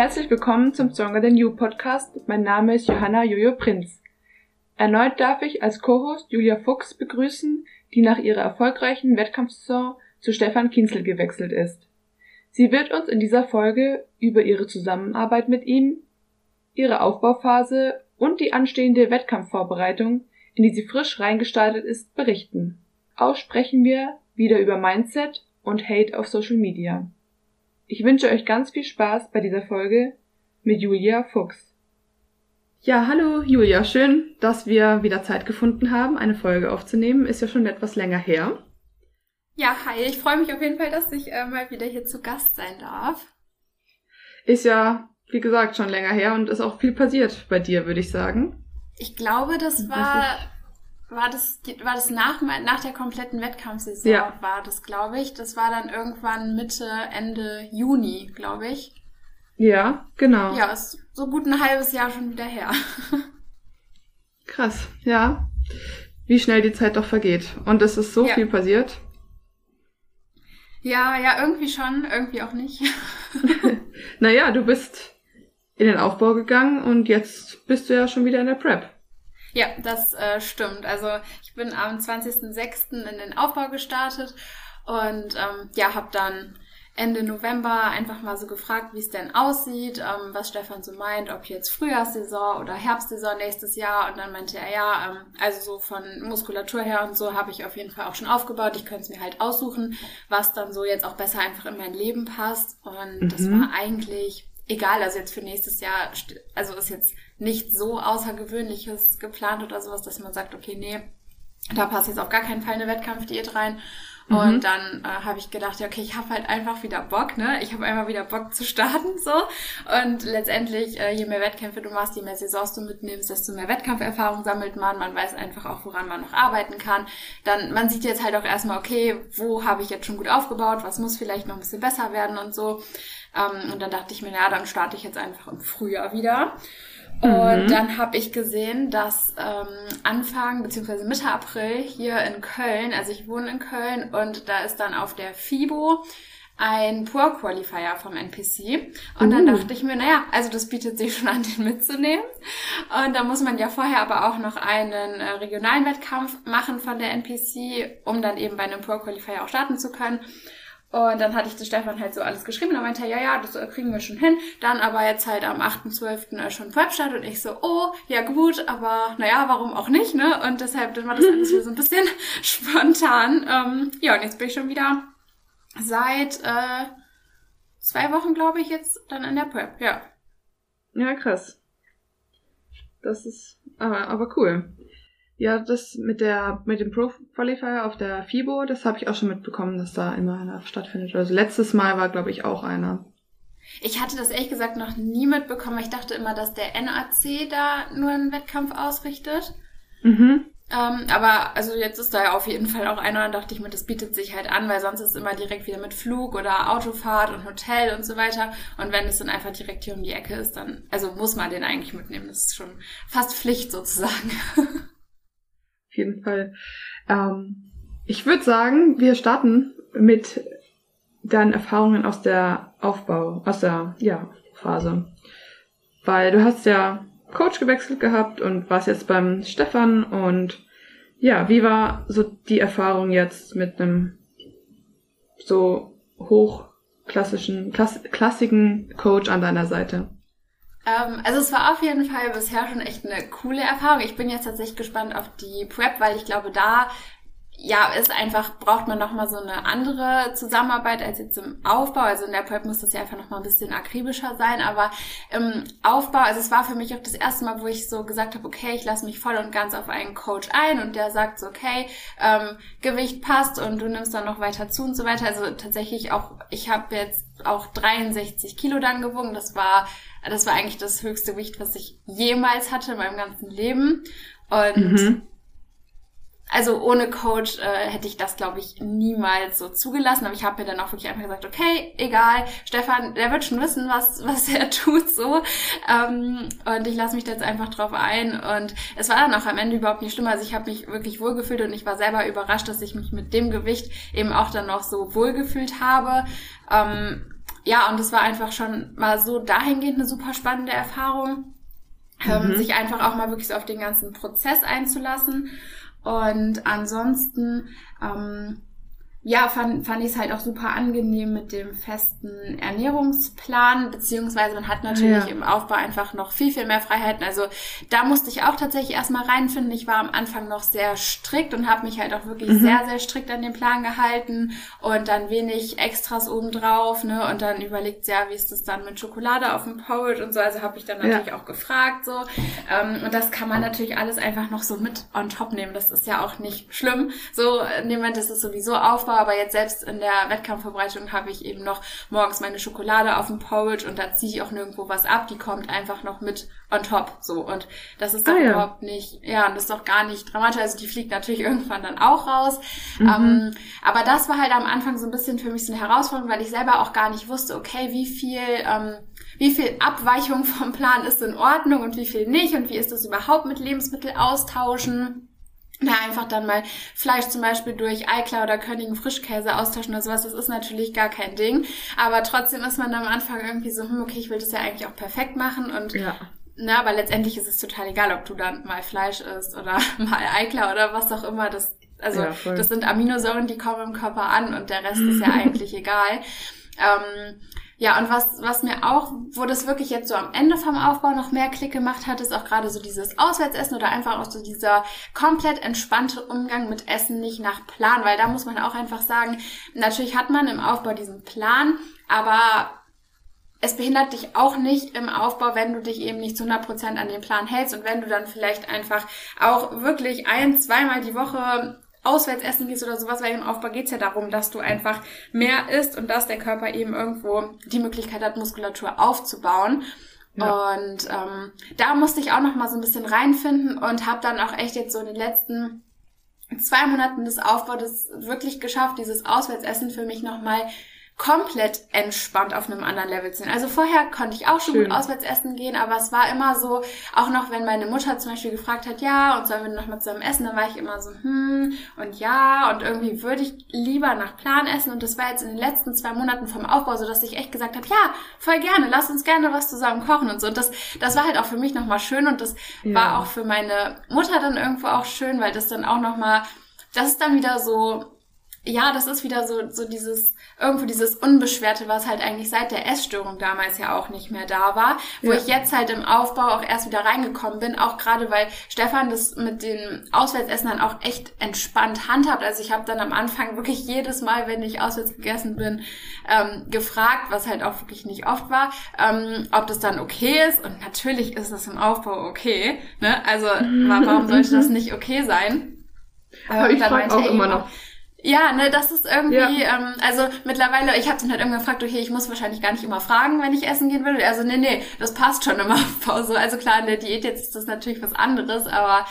Herzlich willkommen zum Stronger Than You Podcast. Mein Name ist Johanna Jojo Prinz. Erneut darf ich als Co-Host Julia Fuchs begrüßen, die nach ihrer erfolgreichen Wettkampfsaison zu Stefan Kinzel gewechselt ist. Sie wird uns in dieser Folge über ihre Zusammenarbeit mit ihm, ihre Aufbauphase und die anstehende Wettkampfvorbereitung, in die sie frisch reingestartet ist, berichten. Auch sprechen wir wieder über Mindset und Hate auf Social Media. Ich wünsche euch ganz viel Spaß bei dieser Folge mit Julia Fuchs. Ja, hallo Julia, schön, dass wir wieder Zeit gefunden haben, eine Folge aufzunehmen. Ist ja schon etwas länger her. Ja, hi, ich freue mich auf jeden Fall, dass ich äh, mal wieder hier zu Gast sein darf. Ist ja, wie gesagt, schon länger her und ist auch viel passiert bei dir, würde ich sagen. Ich glaube, das war war das, war das nach, nach der kompletten Wettkampfsaison, ja. war das, glaube ich. Das war dann irgendwann Mitte, Ende Juni, glaube ich. Ja, genau. Ja, ist so gut ein halbes Jahr schon wieder her. Krass, ja. Wie schnell die Zeit doch vergeht. Und es ist so ja. viel passiert. Ja, ja, irgendwie schon, irgendwie auch nicht. naja, du bist in den Aufbau gegangen und jetzt bist du ja schon wieder in der Prep. Ja, das äh, stimmt. Also ich bin am 20.06. in den Aufbau gestartet und ähm, ja, habe dann Ende November einfach mal so gefragt, wie es denn aussieht, ähm, was Stefan so meint, ob jetzt Frühjahrssaison oder Herbstsaison nächstes Jahr. Und dann meinte er, ja, ähm, also so von Muskulatur her und so habe ich auf jeden Fall auch schon aufgebaut. Ich könnte es mir halt aussuchen, was dann so jetzt auch besser einfach in mein Leben passt. Und mhm. das war eigentlich egal, also jetzt für nächstes Jahr, also ist jetzt nicht so Außergewöhnliches geplant oder sowas, dass man sagt, okay, nee, da passt jetzt auf gar keinen Fall eine Wettkampfdiät rein. Mhm. Und dann äh, habe ich gedacht, ja, okay, ich habe halt einfach wieder Bock, ne? Ich habe einfach wieder Bock zu starten, so. Und letztendlich, äh, je mehr Wettkämpfe du machst, je mehr Saisons du mitnimmst, desto mehr Wettkampferfahrung sammelt man. Man weiß einfach auch, woran man noch arbeiten kann. Dann, man sieht jetzt halt auch erstmal, okay, wo habe ich jetzt schon gut aufgebaut, was muss vielleicht noch ein bisschen besser werden und so. Ähm, und dann dachte ich mir, ja, dann starte ich jetzt einfach im Frühjahr wieder. Und mhm. dann habe ich gesehen, dass ähm, Anfang bzw. Mitte April hier in Köln, also ich wohne in Köln und da ist dann auf der FIBO ein Poor Qualifier vom NPC. Und dann uh. dachte ich mir, naja, also das bietet sich schon an, den mitzunehmen. Und da muss man ja vorher aber auch noch einen äh, regionalen Wettkampf machen von der NPC, um dann eben bei einem Poor Qualifier auch starten zu können. Und dann hatte ich zu Stefan halt so alles geschrieben und er meinte, ja, ja, das kriegen wir schon hin. Dann aber jetzt halt am 8.12. Äh, schon Webstart und ich so, oh, ja gut, aber naja, warum auch nicht, ne? Und deshalb dann war das alles so ein bisschen spontan. Ähm, ja, und jetzt bin ich schon wieder seit äh, zwei Wochen, glaube ich, jetzt dann in der Prep, ja. Ja, krass. Das ist aber, aber cool. Ja, das mit der mit dem Pro Qualifier auf der FIBO, das habe ich auch schon mitbekommen, dass da immer einer stattfindet. Also letztes Mal war, glaube ich, auch einer. Ich hatte das ehrlich gesagt noch nie mitbekommen. Ich dachte immer, dass der NAC da nur einen Wettkampf ausrichtet. Mhm. Ähm, aber also jetzt ist da ja auf jeden Fall auch einer, und dachte ich mir, das bietet sich halt an, weil sonst ist es immer direkt wieder mit Flug oder Autofahrt und Hotel und so weiter. Und wenn es dann einfach direkt hier um die Ecke ist, dann, also muss man den eigentlich mitnehmen. Das ist schon fast Pflicht sozusagen. Jeden Fall. Ähm, ich würde sagen, wir starten mit deinen Erfahrungen aus der Aufbau, aus der ja, Phase. Weil du hast ja Coach gewechselt gehabt und warst jetzt beim Stefan und ja, wie war so die Erfahrung jetzt mit einem so hochklassischen, klass klassigen Coach an deiner Seite? Ähm, also es war auf jeden Fall bisher schon echt eine coole Erfahrung. Ich bin jetzt tatsächlich gespannt auf die Prep, weil ich glaube, da ja, ist einfach, braucht man nochmal so eine andere Zusammenarbeit als jetzt im Aufbau. Also in der Prep muss das ja einfach nochmal ein bisschen akribischer sein, aber im Aufbau, also es war für mich auch das erste Mal, wo ich so gesagt habe, okay, ich lasse mich voll und ganz auf einen Coach ein und der sagt so, okay, ähm, Gewicht passt und du nimmst dann noch weiter zu und so weiter. Also tatsächlich auch, ich habe jetzt auch 63 Kilo dann gewogen. Das war das war eigentlich das höchste Gewicht, was ich jemals hatte in meinem ganzen Leben. Und mhm. also ohne Coach äh, hätte ich das, glaube ich, niemals so zugelassen. Aber ich habe mir dann auch wirklich einfach gesagt, okay, egal, Stefan, der wird schon wissen, was, was er tut so. Ähm, und ich lasse mich da jetzt einfach drauf ein. Und es war dann auch am Ende überhaupt nicht schlimm. Also ich habe mich wirklich wohlgefühlt und ich war selber überrascht, dass ich mich mit dem Gewicht eben auch dann noch so wohlgefühlt habe. Ähm, ja, und es war einfach schon mal so dahingehend eine super spannende Erfahrung, ähm, mhm. sich einfach auch mal wirklich so auf den ganzen Prozess einzulassen. Und ansonsten, ähm, ja, fand, fand ich es halt auch super angenehm mit dem festen Ernährungsplan, beziehungsweise man hat natürlich ja. im Aufbau einfach noch viel, viel mehr Freiheiten. Also da musste ich auch tatsächlich erstmal reinfinden. Ich war am Anfang noch sehr strikt und habe mich halt auch wirklich mhm. sehr, sehr strikt an den Plan gehalten und dann wenig Extras obendrauf, ne? Und dann überlegt, ja, wie ist das dann mit Schokolade auf dem Porridge und so. Also habe ich dann natürlich ja. auch gefragt so. Ähm, und das kann man natürlich alles einfach noch so mit on top nehmen. Das ist ja auch nicht schlimm. So, in dem Moment ist es sowieso Aufbau war, aber jetzt selbst in der Wettkampfvorbereitung habe ich eben noch morgens meine Schokolade auf dem Porridge und da ziehe ich auch nirgendwo was ab, die kommt einfach noch mit on top, so. Und das ist doch ah, ja. überhaupt nicht, ja, das ist doch gar nicht dramatisch. Also die fliegt natürlich irgendwann dann auch raus. Mhm. Ähm, aber das war halt am Anfang so ein bisschen für mich so eine Herausforderung, weil ich selber auch gar nicht wusste, okay, wie viel, ähm, wie viel Abweichung vom Plan ist in Ordnung und wie viel nicht und wie ist das überhaupt mit Lebensmittel austauschen na, einfach dann mal Fleisch zum Beispiel durch Eiklar oder Königen Frischkäse austauschen oder sowas, das ist natürlich gar kein Ding. Aber trotzdem ist man am Anfang irgendwie so, hm, okay, ich will das ja eigentlich auch perfekt machen und ja. Na, aber letztendlich ist es total egal, ob du dann mal Fleisch isst oder mal Eiklar oder was auch immer. Das, also, ja, das sind Aminosäuren, die kommen im Körper an und der Rest ist ja eigentlich egal. Ähm, ja, und was, was mir auch, wo das wirklich jetzt so am Ende vom Aufbau noch mehr Klick gemacht hat, ist auch gerade so dieses Auswärtsessen oder einfach auch so dieser komplett entspannte Umgang mit Essen nicht nach Plan, weil da muss man auch einfach sagen, natürlich hat man im Aufbau diesen Plan, aber es behindert dich auch nicht im Aufbau, wenn du dich eben nicht zu 100 Prozent an den Plan hältst und wenn du dann vielleicht einfach auch wirklich ein, zweimal die Woche auswärts essen gehst oder sowas, weil im Aufbau geht's ja darum, dass du einfach mehr isst und dass der Körper eben irgendwo die Möglichkeit hat, Muskulatur aufzubauen. Ja. Und ähm, da musste ich auch noch mal so ein bisschen reinfinden und habe dann auch echt jetzt so in den letzten zwei Monaten des Aufbaus wirklich geschafft, dieses Auswärtsessen für mich noch mal komplett entspannt auf einem anderen Level sind. Also vorher konnte ich auch schon Schön. gut auswärts essen gehen, aber es war immer so, auch noch wenn meine Mutter zum Beispiel gefragt hat, ja, und sollen wir noch mal zusammen essen, dann war ich immer so, hm, und ja, und irgendwie würde ich lieber nach Plan essen und das war jetzt in den letzten zwei Monaten vom Aufbau so, dass ich echt gesagt habe, ja, voll gerne, lass uns gerne was zusammen kochen und so. Und das, das war halt auch für mich nochmal schön und das ja. war auch für meine Mutter dann irgendwo auch schön, weil das dann auch nochmal, das ist dann wieder so, ja, das ist wieder so, so dieses, irgendwo dieses Unbeschwerte, was halt eigentlich seit der Essstörung damals ja auch nicht mehr da war, wo ja. ich jetzt halt im Aufbau auch erst wieder reingekommen bin, auch gerade weil Stefan das mit den Auswärtsessen dann auch echt entspannt handhabt. Also ich habe dann am Anfang wirklich jedes Mal, wenn ich auswärts gegessen bin, ähm, gefragt, was halt auch wirklich nicht oft war, ähm, ob das dann okay ist. Und natürlich ist das im Aufbau okay. Ne? Also warum sollte das nicht okay sein? Aber ich frage auch immer noch ja, ne, das ist irgendwie, ja. ähm, also mittlerweile, ich habe dann halt irgendwann gefragt, okay, ich muss wahrscheinlich gar nicht immer fragen, wenn ich essen gehen will. Also nee, nee, das passt schon immer auf Pause. Also klar, in der Diät jetzt ist das natürlich was anderes, aber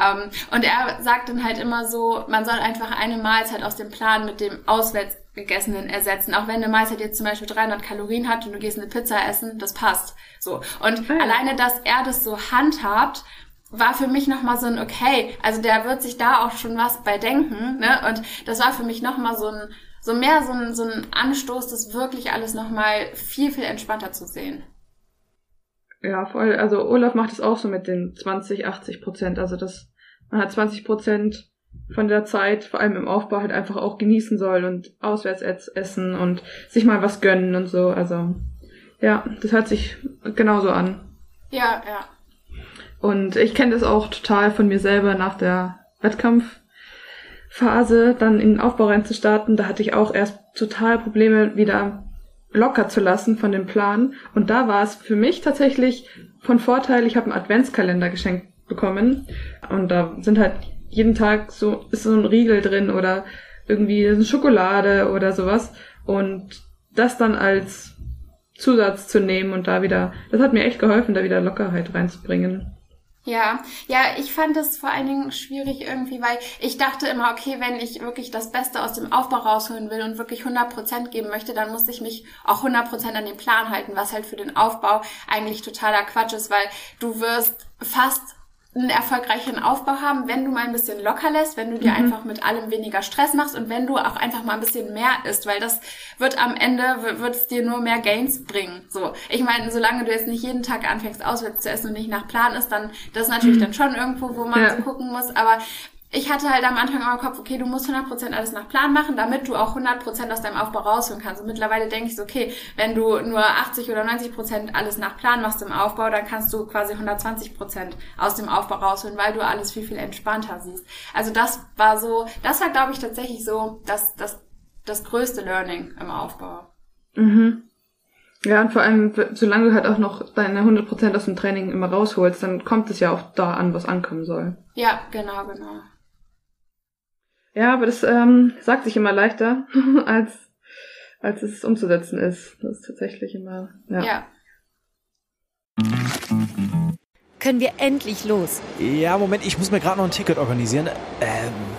ähm, und er sagt dann halt immer so, man soll einfach eine Mahlzeit aus dem Plan mit dem auswärts gegessenen ersetzen. Auch wenn eine Mahlzeit jetzt zum Beispiel 300 Kalorien hat und du gehst eine Pizza essen, das passt. So. Und ja. alleine, dass er das so handhabt, war für mich nochmal so ein, okay, also der wird sich da auch schon was bei denken, ne? Und das war für mich nochmal so ein, so mehr so ein, so ein Anstoß, das wirklich alles nochmal viel, viel entspannter zu sehen. Ja, voll. Also Olaf macht es auch so mit den 20, 80 Prozent. Also das, man hat 20 Prozent von der Zeit, vor allem im Aufbau, halt einfach auch genießen soll und auswärts essen und sich mal was gönnen und so. Also ja, das hört sich genauso an. Ja, ja. Und ich kenne das auch total von mir selber nach der Wettkampfphase, dann in den Aufbau reinzustarten. Da hatte ich auch erst total Probleme, wieder locker zu lassen von dem Plan. Und da war es für mich tatsächlich von Vorteil, ich habe einen Adventskalender geschenkt bekommen. Und da sind halt jeden Tag so, ist so ein Riegel drin oder irgendwie eine Schokolade oder sowas. Und das dann als Zusatz zu nehmen und da wieder, das hat mir echt geholfen, da wieder Lockerheit reinzubringen. Ja, ja, ich fand es vor allen Dingen schwierig irgendwie, weil ich dachte immer, okay, wenn ich wirklich das Beste aus dem Aufbau rausholen will und wirklich 100% geben möchte, dann muss ich mich auch 100% an den Plan halten, was halt für den Aufbau eigentlich totaler Quatsch ist, weil du wirst fast einen erfolgreichen Aufbau haben, wenn du mal ein bisschen locker lässt, wenn du dir mhm. einfach mit allem weniger Stress machst und wenn du auch einfach mal ein bisschen mehr isst, weil das wird am Ende, wird es dir nur mehr Gains bringen. So, ich meine, solange du jetzt nicht jeden Tag anfängst, auswärts zu essen und nicht nach Plan ist, dann, das ist natürlich mhm. dann schon irgendwo, wo man ja. so gucken muss, aber ich hatte halt am Anfang auch im Kopf, okay, du musst 100% alles nach Plan machen, damit du auch 100% aus deinem Aufbau rausholen kannst. Und mittlerweile denke ich so, okay, wenn du nur 80 oder 90% alles nach Plan machst im Aufbau, dann kannst du quasi 120% aus dem Aufbau rausholen, weil du alles viel, viel entspannter siehst. Also das war so, das war, glaube ich, tatsächlich so das, das, das größte Learning im Aufbau. Mhm. Ja, und vor allem, solange du halt auch noch deine 100% aus dem Training immer rausholst, dann kommt es ja auch da an, was ankommen soll. Ja, genau, genau. Ja, aber das ähm, sagt sich immer leichter, als, als es umzusetzen ist. Das ist tatsächlich immer, ja. ja. Können wir endlich los? Ja, Moment, ich muss mir gerade noch ein Ticket organisieren. Äh,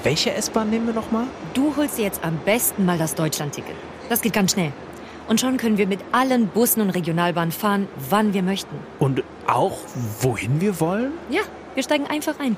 welche S-Bahn nehmen wir nochmal? Du holst dir jetzt am besten mal das Deutschland-Ticket. Das geht ganz schnell. Und schon können wir mit allen Bussen und Regionalbahnen fahren, wann wir möchten. Und auch wohin wir wollen? Ja, wir steigen einfach ein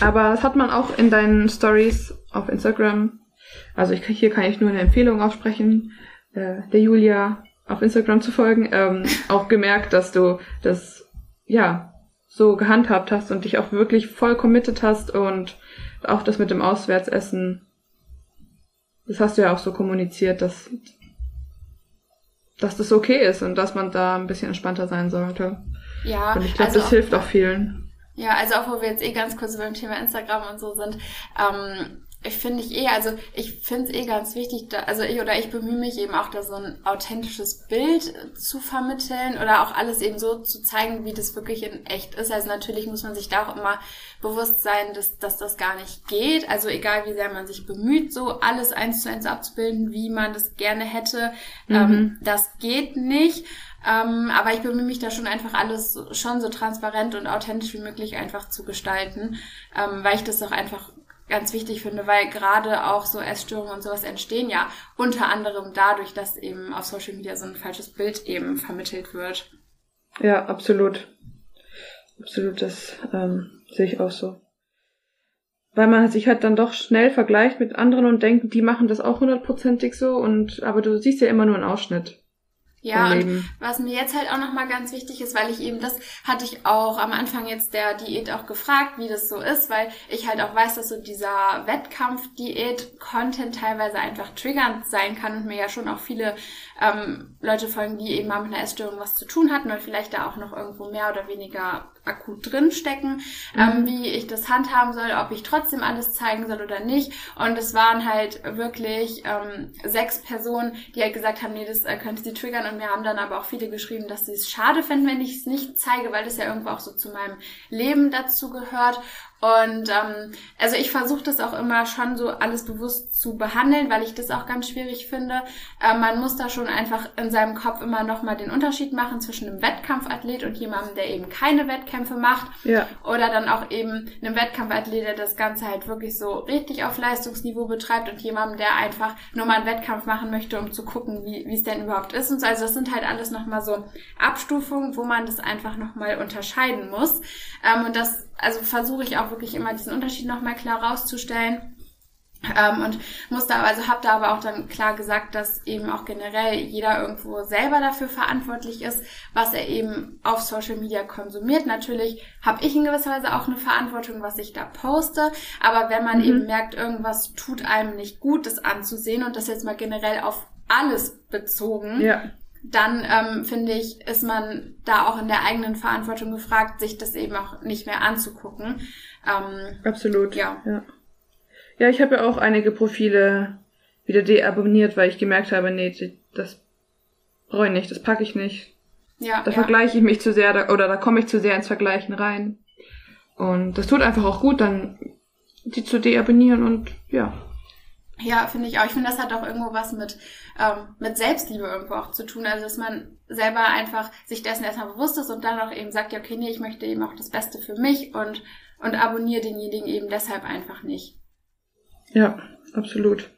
Aber das hat man auch in deinen Stories auf Instagram. Also ich, hier kann ich nur eine Empfehlung aussprechen, äh, der Julia auf Instagram zu folgen, ähm, auch gemerkt, dass du das ja so gehandhabt hast und dich auch wirklich voll committed hast und auch das mit dem Auswärtsessen. Das hast du ja auch so kommuniziert, dass dass das okay ist und dass man da ein bisschen entspannter sein sollte. Ja. Und ich glaube, also das hilft auch vielen. Ja, also auch wo wir jetzt eh ganz kurz beim Thema Instagram und so sind, ähm, ich finde ich eh, also ich finde es eh ganz wichtig, da, also ich oder ich bemühe mich eben auch da so ein authentisches Bild zu vermitteln oder auch alles eben so zu zeigen, wie das wirklich in echt ist. Also natürlich muss man sich da auch immer bewusst sein, dass, dass das gar nicht geht. Also egal wie sehr man sich bemüht, so alles eins zu eins abzubilden, wie man das gerne hätte, mhm. ähm, das geht nicht. Ähm, aber ich bemühe mich da schon einfach alles schon so transparent und authentisch wie möglich einfach zu gestalten, ähm, weil ich das auch einfach ganz wichtig finde, weil gerade auch so Essstörungen und sowas entstehen ja unter anderem dadurch, dass eben auf Social Media so ein falsches Bild eben vermittelt wird. Ja, absolut. Absolut, das ähm, sehe ich auch so. Weil man sich halt dann doch schnell vergleicht mit anderen und denkt, die machen das auch hundertprozentig so und aber du siehst ja immer nur einen Ausschnitt. Ja, und was mir jetzt halt auch nochmal ganz wichtig ist, weil ich eben, das hatte ich auch am Anfang jetzt der Diät auch gefragt, wie das so ist, weil ich halt auch weiß, dass so dieser Wettkampf-Diät-Content teilweise einfach triggernd sein kann und mir ja schon auch viele ähm, Leute folgen, die eben mal mit einer Essstörung was zu tun hatten und vielleicht da auch noch irgendwo mehr oder weniger akut drinstecken, mhm. ähm, wie ich das handhaben soll, ob ich trotzdem alles zeigen soll oder nicht. Und es waren halt wirklich ähm, sechs Personen, die halt gesagt haben, nee, das äh, könnte sie triggern und mir haben dann aber auch viele geschrieben, dass sie es schade fänden, wenn ich es nicht zeige, weil das ja irgendwo auch so zu meinem Leben dazu gehört. Und ähm, also ich versuche das auch immer schon so alles bewusst zu behandeln, weil ich das auch ganz schwierig finde. Äh, man muss da schon einfach in seinem Kopf immer nochmal den Unterschied machen zwischen einem Wettkampfathlet und jemandem, der eben keine Wettkämpfe macht. Ja. Oder dann auch eben einem Wettkampfathlet, der das Ganze halt wirklich so richtig auf Leistungsniveau betreibt und jemandem, der einfach nur mal einen Wettkampf machen möchte, um zu gucken, wie es denn überhaupt ist. Und so. Also das sind halt alles nochmal so Abstufungen, wo man das einfach nochmal unterscheiden muss. Ähm, und das also versuche ich auch wirklich immer diesen Unterschied nochmal klar rauszustellen. Ähm, und musste aber, also habe da aber auch dann klar gesagt, dass eben auch generell jeder irgendwo selber dafür verantwortlich ist, was er eben auf Social Media konsumiert. Natürlich habe ich in gewisser Weise auch eine Verantwortung, was ich da poste, aber wenn man mhm. eben merkt, irgendwas tut einem nicht gut, das anzusehen und das jetzt mal generell auf alles bezogen, ja dann ähm, finde ich, ist man da auch in der eigenen Verantwortung gefragt, sich das eben auch nicht mehr anzugucken. Ähm, Absolut. Ja. Ja, ja ich habe ja auch einige Profile wieder deabonniert, weil ich gemerkt habe, nee, das brauche ich nicht, das packe ich nicht. Ja, da ja. vergleiche ich mich zu sehr da, oder da komme ich zu sehr ins Vergleichen rein. Und das tut einfach auch gut, dann die zu deabonnieren und ja. Ja, finde ich auch. Ich finde, das hat auch irgendwo was mit, ähm, mit Selbstliebe irgendwo auch zu tun. Also, dass man selber einfach sich dessen erstmal bewusst ist und dann auch eben sagt, ja, okay, nee, ich möchte eben auch das Beste für mich und, und abonniere denjenigen eben deshalb einfach nicht. Ja, absolut.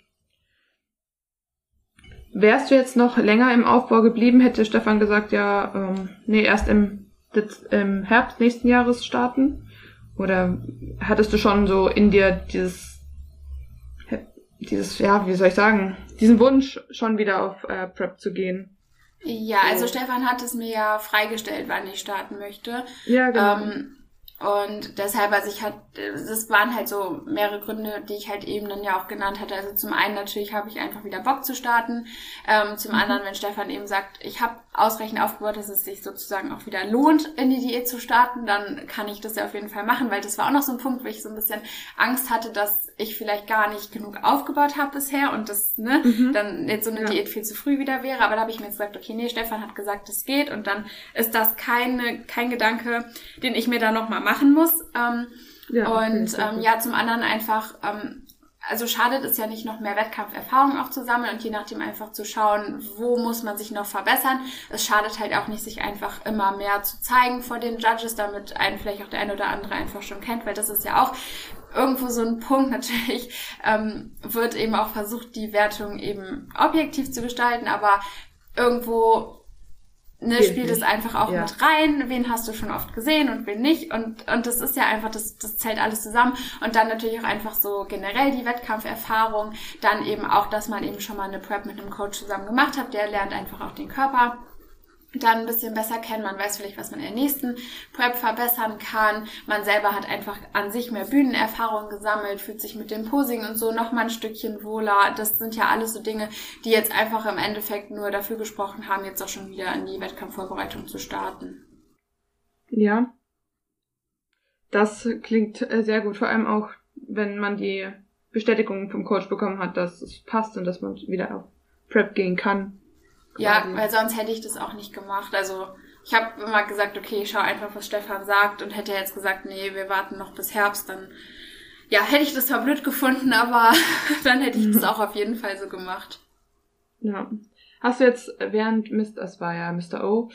Wärst du jetzt noch länger im Aufbau geblieben, hätte Stefan gesagt, ja, ähm, nee, erst im, im Herbst nächsten Jahres starten? Oder hattest du schon so in dir dieses, dieses, ja, wie soll ich sagen, diesen Wunsch, schon wieder auf äh, Prep zu gehen? Ja, also Stefan hat es mir ja freigestellt, wann ich starten möchte. Ja, genau. Ähm, und deshalb, also ich hatte, das waren halt so mehrere Gründe, die ich halt eben dann ja auch genannt hatte. Also zum einen natürlich habe ich einfach wieder Bock zu starten. Ähm, zum anderen, wenn Stefan eben sagt, ich habe ausreichend aufgebaut, dass es sich sozusagen auch wieder lohnt, in die Diät zu starten, dann kann ich das ja auf jeden Fall machen, weil das war auch noch so ein Punkt, wo ich so ein bisschen Angst hatte, dass ich vielleicht gar nicht genug aufgebaut habe bisher und das, ne, Mhm. dann jetzt so eine Ja. Diät viel zu früh wieder wäre. Aber da habe ich mir jetzt gesagt, okay, nee, Stefan hat gesagt, es geht und dann ist das keine, kein Gedanke, den ich mir da nochmal machen muss. Ähm, Ja, und ähm, ja, zum anderen einfach, ähm, also schadet es ja nicht noch mehr Wettkampferfahrung auch zu sammeln und je nachdem einfach zu schauen, wo muss man sich noch verbessern. Es schadet halt auch nicht, sich einfach immer mehr zu zeigen vor den Judges, damit einen vielleicht auch der eine oder andere einfach schon kennt, weil das ist ja auch irgendwo so ein Punkt. Natürlich ähm, wird eben auch versucht, die Wertung eben objektiv zu gestalten, aber irgendwo ne, spielt es einfach auch Ja. mit rein, wen hast du schon oft gesehen und wen nicht. Und, und das ist ja einfach, das, das zählt alles zusammen. Und dann natürlich auch einfach so generell die Wettkampferfahrung. Dann eben auch, dass man eben schon mal eine Prep mit einem Coach zusammen gemacht hat. Der lernt einfach auch den Körper dann ein bisschen besser kennen. Man weiß vielleicht, was man in der nächsten Prep verbessern kann. Man selber hat einfach an sich mehr Bühnenerfahrung gesammelt, fühlt sich mit dem Posing und so noch mal ein Stückchen wohler. Das sind ja alles so Dinge, die jetzt einfach im Endeffekt nur dafür gesprochen haben, jetzt auch schon wieder in die Wettkampfvorbereitung zu starten. Ja. Das klingt äh, sehr gut, vor allem auch, wenn man die Bestätigung vom Coach bekommen hat, dass es passt und dass man wieder auf Prep gehen kann. Ja, weil sonst hätte ich das auch nicht gemacht. Also ich habe immer gesagt, okay, ich schau einfach, was Stefan sagt und hätte jetzt gesagt, nee, wir warten noch bis Herbst, dann ja, hätte ich das zwar blöd gefunden, aber dann hätte ich das auch auf jeden Fall so gemacht. Ja. Hast du jetzt während Mr. es war ja Mr. O,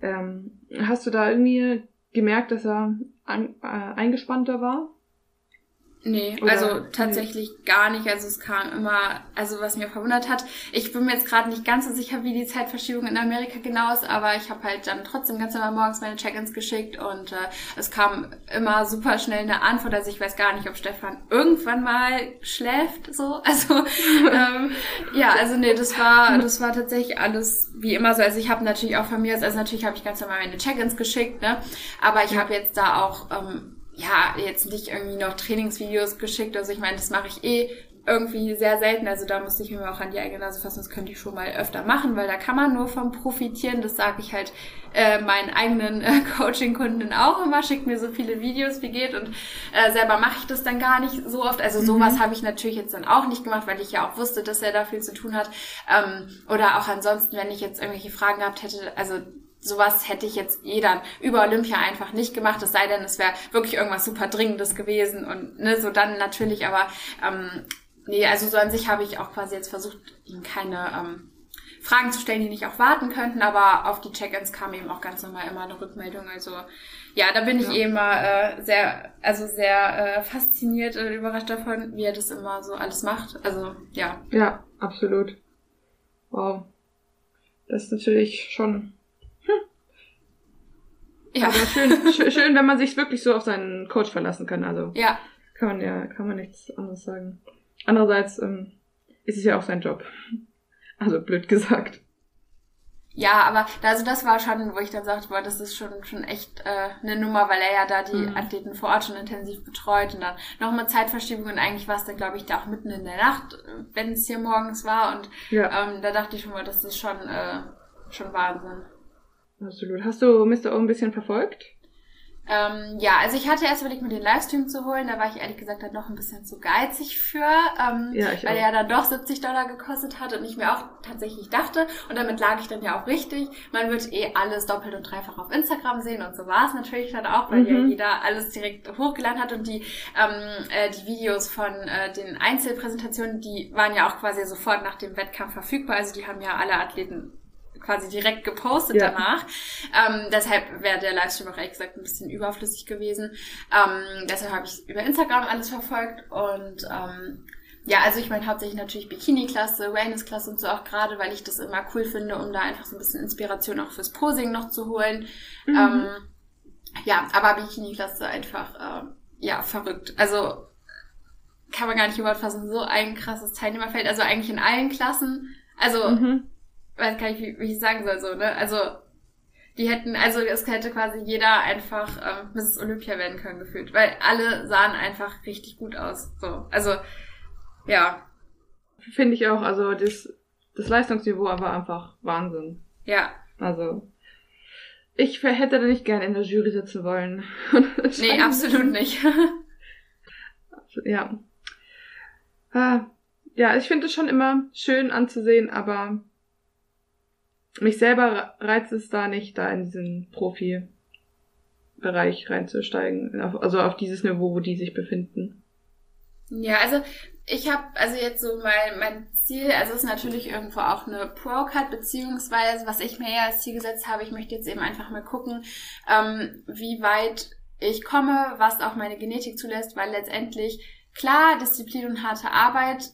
ähm, hast du da irgendwie gemerkt, dass er an, äh, eingespannter war? Nee, Oder- also tatsächlich gar nicht. Also es kam immer, also was mir verwundert hat, ich bin mir jetzt gerade nicht ganz so sicher, wie die Zeitverschiebung in Amerika genau ist, aber ich habe halt dann trotzdem ganz normal morgens meine Check-ins geschickt und äh, es kam immer super schnell eine Antwort. Also ich weiß gar nicht, ob Stefan irgendwann mal schläft, so. Also ähm, ja, also nee, das war, das war tatsächlich alles wie immer so. Also ich habe natürlich auch von mir, aus- also natürlich habe ich ganz normal meine Check-ins geschickt, ne? Aber ich habe jetzt da auch ähm, ja, jetzt nicht irgendwie noch Trainingsvideos geschickt. Also ich meine, das mache ich eh irgendwie sehr selten. Also da musste ich mir auch an die eigene Nase fassen. Das könnte ich schon mal öfter machen, weil da kann man nur von profitieren. Das sage ich halt äh, meinen eigenen äh, Coaching-Kunden auch immer. Schickt mir so viele Videos wie geht und äh, selber mache ich das dann gar nicht so oft. Also sowas habe ich natürlich jetzt dann auch nicht gemacht, weil ich ja auch wusste, dass er da viel zu tun hat. Ähm, oder auch ansonsten, wenn ich jetzt irgendwelche Fragen gehabt hätte, also sowas hätte ich jetzt eh dann über Olympia einfach nicht gemacht, es sei denn, es wäre wirklich irgendwas super Dringendes gewesen und ne, so dann natürlich, aber ähm, nee, also so an sich habe ich auch quasi jetzt versucht, ihm keine ähm, Fragen zu stellen, die nicht auch warten könnten, aber auf die Check-ins kam eben auch ganz normal immer eine Rückmeldung, also ja, da bin ich Ja. eh immer äh, sehr, also sehr äh, fasziniert und überrascht davon, wie er das immer so alles macht, also ja. Ja, absolut. Wow. Das ist natürlich schon Ja, aber schön, schön, schön, wenn man sich wirklich so auf seinen Coach verlassen kann. Also ja, kann man ja, kann man nichts anderes sagen. Andererseits ähm, ist es ja auch sein Job. Also blöd gesagt. Ja, aber also das war schon, wo ich dann sagte, boah, das ist schon schon echt äh, eine Nummer, weil er ja da die Mhm. Athleten vor Ort schon intensiv betreut und dann noch mit Zeitverschiebung und eigentlich war es dann, glaube ich, da auch mitten in der Nacht, wenn es hier morgens war und Ja, ähm, da dachte ich schon mal, das ist schon äh, schon Wahnsinn. Absolut. Hast du Mr. O ein bisschen verfolgt? Ähm, ja, also ich hatte erst überlegt, mir den Livestream zu holen. Da war ich ehrlich gesagt dann noch ein bisschen zu geizig für, ähm, ja, weil er dann doch 70 Dollar gekostet hat und ich mir auch tatsächlich dachte, und damit lag ich dann ja auch richtig, man wird eh alles doppelt und dreifach auf Instagram sehen und so war es natürlich dann auch, weil mhm. ja jeder alles direkt hochgeladen hat und die, ähm, äh, die Videos von äh, den Einzelpräsentationen, die waren ja auch quasi sofort nach dem Wettkampf verfügbar. Also die haben ja alle Athleten quasi direkt gepostet ja. danach. Ähm, deshalb wäre der Livestream auch ehrlich gesagt ein bisschen überflüssig gewesen. Ähm, deshalb habe ich über Instagram alles verfolgt und ähm, ja, also ich meine hauptsächlich natürlich Bikini-Klasse, Wellness-Klasse und so auch gerade, weil ich das immer cool finde, um da einfach so ein bisschen Inspiration auch fürs Posing noch zu holen. Mhm. Ähm, ja, aber Bikini-Klasse einfach, äh, ja, verrückt. Also kann man gar nicht überfassen, so ein krasses Teilnehmerfeld, also eigentlich in allen Klassen. Also mhm weiß gar nicht, wie, wie ich sagen soll, so, ne? Also, die hätten, also es hätte quasi jeder einfach ähm, Mrs. Olympia werden können, gefühlt. Weil alle sahen einfach richtig gut aus. So. Also, ja. Finde ich auch, also das, das Leistungsniveau war einfach Wahnsinn. Ja. Also. Ich hätte da nicht gern in der Jury sitzen wollen. nee, absolut nicht. ja. Ah, ja, ich finde es schon immer schön anzusehen, aber mich selber reizt es da nicht, da in diesen Profi-Bereich reinzusteigen. Also auf dieses Niveau, wo die sich befinden. Ja, also ich habe also jetzt so mein, mein Ziel, also ist natürlich irgendwo auch eine Pro-Card, beziehungsweise was ich mir ja als Ziel gesetzt habe, ich möchte jetzt eben einfach mal gucken, ähm, wie weit ich komme, was auch meine Genetik zulässt, weil letztendlich klar, Disziplin und harte Arbeit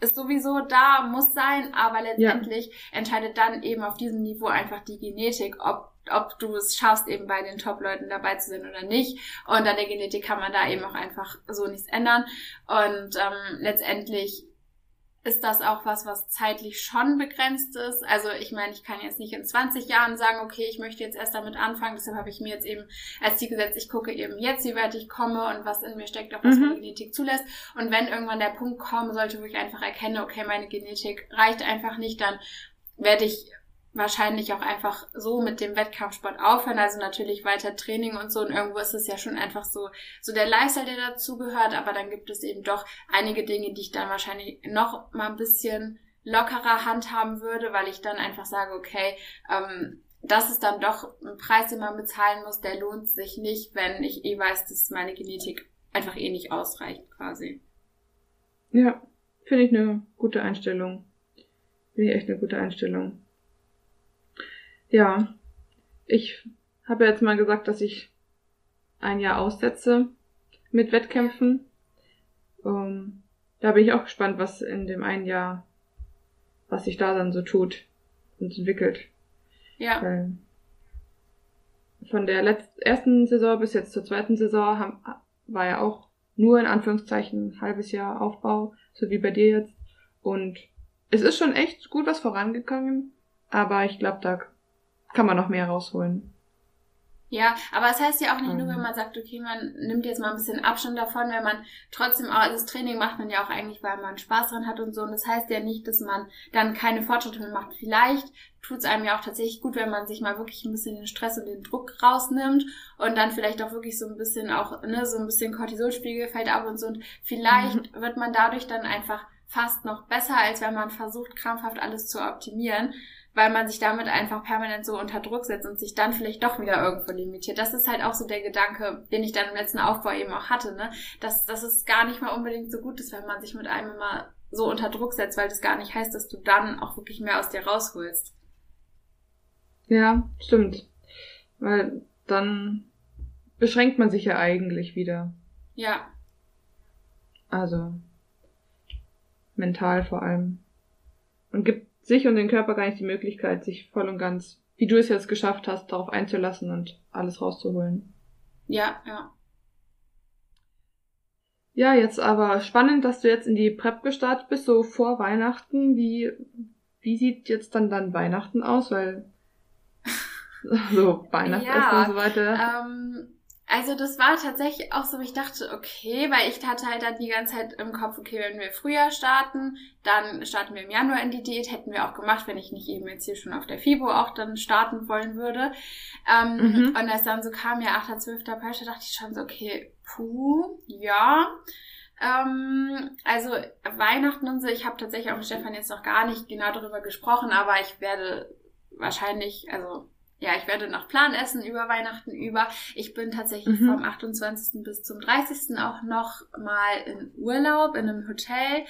ist sowieso da, muss sein, aber letztendlich ja. entscheidet dann eben auf diesem Niveau einfach die Genetik, ob ob du es schaffst, eben bei den Top-Leuten dabei zu sein oder nicht. Und an der Genetik kann man da eben auch einfach so nichts ändern. Und ähm, letztendlich ist das auch was, was zeitlich schon begrenzt ist. Also ich meine, ich kann jetzt nicht in 20 Jahren sagen, okay, ich möchte jetzt erst damit anfangen. Deshalb habe ich mir jetzt eben als Ziel gesetzt, ich gucke eben jetzt, wie weit ich komme und was in mir steckt, auch was mhm. meine Genetik zulässt. Und wenn irgendwann der Punkt kommen sollte, wo ich einfach erkenne, okay, meine Genetik reicht einfach nicht, dann werde ich wahrscheinlich auch einfach so mit dem Wettkampfsport aufhören, also natürlich weiter Training und so und irgendwo ist es ja schon einfach so, so der Lifestyle, der dazugehört, aber dann gibt es eben doch einige Dinge, die ich dann wahrscheinlich noch mal ein bisschen lockerer handhaben würde, weil ich dann einfach sage, okay, ähm, das ist dann doch ein Preis, den man bezahlen muss, der lohnt sich nicht, wenn ich eh weiß, dass meine Genetik einfach eh nicht ausreicht, quasi. Ja, finde ich eine gute Einstellung. Finde ich echt eine gute Einstellung. Ja, ich habe jetzt mal gesagt, dass ich ein Jahr aussetze mit Wettkämpfen. Um, ähm, da bin ich auch gespannt, was in dem einen Jahr, was sich da dann so tut und entwickelt. Ja. Weil von der letzten, ersten Saison bis jetzt zur zweiten Saison haben, war ja auch nur in Anführungszeichen ein halbes Jahr Aufbau, so wie bei dir jetzt. Und es ist schon echt gut was vorangegangen, aber ich glaube, da kann man noch mehr rausholen. Ja, aber es das heißt ja auch nicht nur, wenn man sagt, okay, man nimmt jetzt mal ein bisschen Abstand davon, wenn man trotzdem auch, also das Training macht man ja auch eigentlich, weil man Spaß dran hat und so. Und das heißt ja nicht, dass man dann keine Fortschritte mehr macht. Vielleicht tut es einem ja auch tatsächlich gut, wenn man sich mal wirklich ein bisschen den Stress und den Druck rausnimmt und dann vielleicht auch wirklich so ein bisschen auch, ne, so ein bisschen Cortisolspiegel fällt ab und so. Und vielleicht mhm. wird man dadurch dann einfach fast noch besser, als wenn man versucht, krampfhaft alles zu optimieren weil man sich damit einfach permanent so unter Druck setzt und sich dann vielleicht doch wieder irgendwo limitiert. Das ist halt auch so der Gedanke, den ich dann im letzten Aufbau eben auch hatte, ne? Dass, dass es gar nicht mal unbedingt so gut ist, wenn man sich mit einem immer so unter Druck setzt, weil das gar nicht heißt, dass du dann auch wirklich mehr aus dir rausholst. Ja, stimmt. Weil dann beschränkt man sich ja eigentlich wieder. Ja. Also mental vor allem. Und gibt sich und den Körper gar nicht die Möglichkeit, sich voll und ganz, wie du es jetzt geschafft hast, darauf einzulassen und alles rauszuholen. Ja, ja. Ja, jetzt aber spannend, dass du jetzt in die Prep gestartet bist, so vor Weihnachten. Wie, wie sieht jetzt dann dann Weihnachten aus? Weil so Weihnachtsessen ja, und so weiter. Ähm, Also das war tatsächlich auch so, ich dachte, okay, weil ich hatte halt dann die ganze Zeit im Kopf, okay, wenn wir früher starten, dann starten wir im Januar in die Diät, hätten wir auch gemacht, wenn ich nicht eben jetzt hier schon auf der FIBO auch dann starten wollen würde. Ähm, mhm. Und als dann so kam, ja, 8.12. Peitsche, dachte ich schon so, okay, puh, ja. Ähm, also Weihnachten und so, ich habe tatsächlich auch mit Stefan jetzt noch gar nicht genau darüber gesprochen, aber ich werde wahrscheinlich, also ja, ich werde nach Plan essen über Weihnachten über. Ich bin tatsächlich mhm. vom 28. bis zum 30. auch noch mal in Urlaub in einem Hotel.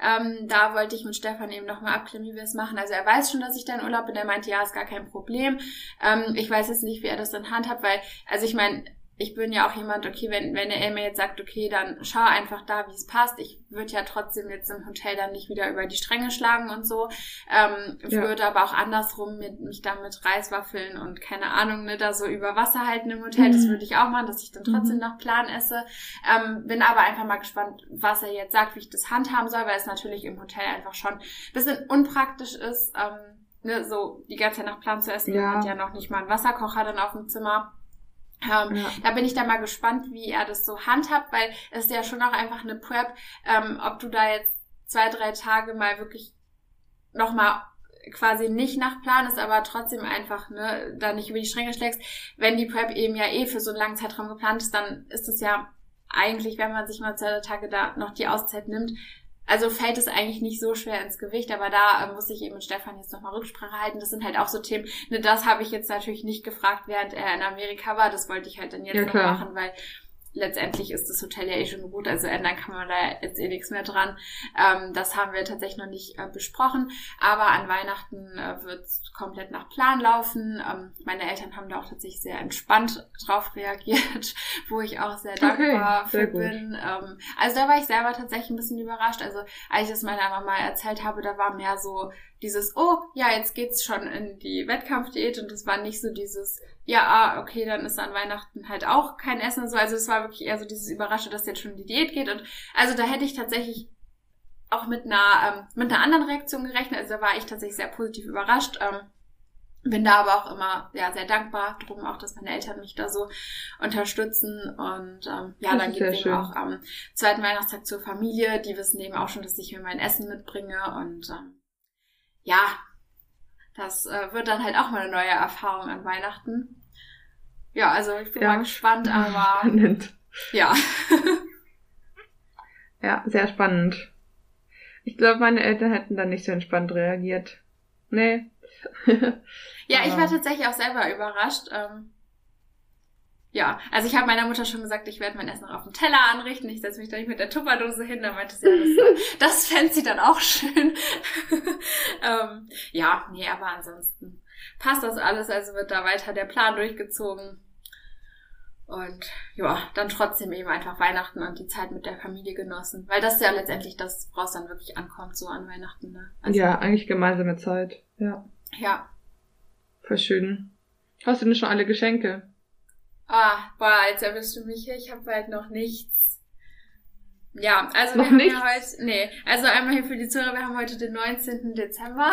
Ähm, da wollte ich mit Stefan eben noch mal abklären, wie wir es machen. Also er weiß schon, dass ich da in Urlaub bin. Er meinte, ja, ist gar kein Problem. Ähm, ich weiß jetzt nicht, wie er das in Hand hat, weil, also ich meine, ich bin ja auch jemand, okay, wenn, wenn er mir jetzt sagt, okay, dann schau einfach da, wie es passt. Ich würde ja trotzdem jetzt im Hotel dann nicht wieder über die Stränge schlagen und so. Ähm, ja. Würde aber auch andersrum mit, mich dann mit Reiswaffeln und keine Ahnung, ne, da so über Wasser halten im Hotel. Mhm. Das würde ich auch machen, dass ich dann trotzdem mhm. nach Plan esse. Ähm, bin aber einfach mal gespannt, was er jetzt sagt, wie ich das handhaben soll, weil es natürlich im Hotel einfach schon ein bisschen unpraktisch ist, ähm, ne, so die ganze Zeit nach Plan zu essen. Ja. Man hat ja noch nicht mal einen Wasserkocher dann auf dem Zimmer. Ähm, ja. Da bin ich dann mal gespannt, wie er das so handhabt, weil es ist ja schon auch einfach eine Prep, ähm, ob du da jetzt zwei, drei Tage mal wirklich nochmal quasi nicht nach Plan ist, aber trotzdem einfach, ne, da nicht über die Stränge schlägst. Wenn die Prep eben ja eh für so einen langen Zeitraum geplant ist, dann ist es ja eigentlich, wenn man sich mal zwei, drei Tage da noch die Auszeit nimmt, also fällt es eigentlich nicht so schwer ins Gewicht, aber da äh, muss ich eben mit Stefan jetzt nochmal Rücksprache halten. Das sind halt auch so Themen, ne, das habe ich jetzt natürlich nicht gefragt, während er in Amerika war. Das wollte ich halt dann jetzt ja, noch machen, weil letztendlich ist das Hotel ja eh schon gut, also ändern kann man da jetzt eh nichts mehr dran. Ähm, das haben wir tatsächlich noch nicht äh, besprochen, aber an Weihnachten äh, wird komplett nach Plan laufen. Ähm, meine Eltern haben da auch tatsächlich sehr entspannt drauf reagiert, wo ich auch sehr dankbar okay, sehr für gut. bin. Ähm, also da war ich selber tatsächlich ein bisschen überrascht. Also als ich das meiner Mama erzählt habe, da war mehr so dieses, oh, ja, jetzt geht's schon in die Wettkampfdiät und das war nicht so dieses, ja, ah, okay, dann ist an Weihnachten halt auch kein Essen und so. Also es war wirklich eher so dieses Überrasche, dass jetzt schon die Diät geht. Und also da hätte ich tatsächlich auch mit einer, ähm, mit einer anderen Reaktion gerechnet. Also da war ich tatsächlich sehr positiv überrascht. Ähm, bin da aber auch immer ja sehr dankbar drum auch, dass meine Eltern mich da so unterstützen und ähm, ja, das dann geht es eben auch am zweiten Weihnachtstag zur Familie. Die wissen eben auch schon, dass ich mir mein Essen mitbringe und ähm, ja, das äh, wird dann halt auch mal eine neue Erfahrung an Weihnachten. Ja, also ich bin ja. mal gespannt, aber. Spannend. Ja. ja, sehr spannend. Ich glaube, meine Eltern hätten dann nicht so entspannt reagiert. Nee. ja, ich war tatsächlich auch selber überrascht. Ähm, ja, also ich habe meiner Mutter schon gesagt, ich werde mein Essen noch auf dem Teller anrichten. Ich setze mich da nicht mit der Tupperdose hin. Da meinte sie, ja, das, das fände sie dann auch schön. ähm, ja, nee, aber ansonsten passt das alles. Also wird da weiter der Plan durchgezogen. Und ja, dann trotzdem eben einfach Weihnachten und die Zeit mit der Familie genossen. Weil das ist ja letztendlich das, woraus dann wirklich ankommt, so an Weihnachten. Ne? Also, ja, eigentlich gemeinsame Zeit. Ja. Ja. Voll schön. Hast du denn schon alle Geschenke? Ah, boah, jetzt erwischst du mich hier. Ich habe halt noch nichts. Ja, also noch wir nichts? haben ja heute, nee, also einmal hier für die Zuhörer, wir haben heute den 19. Dezember.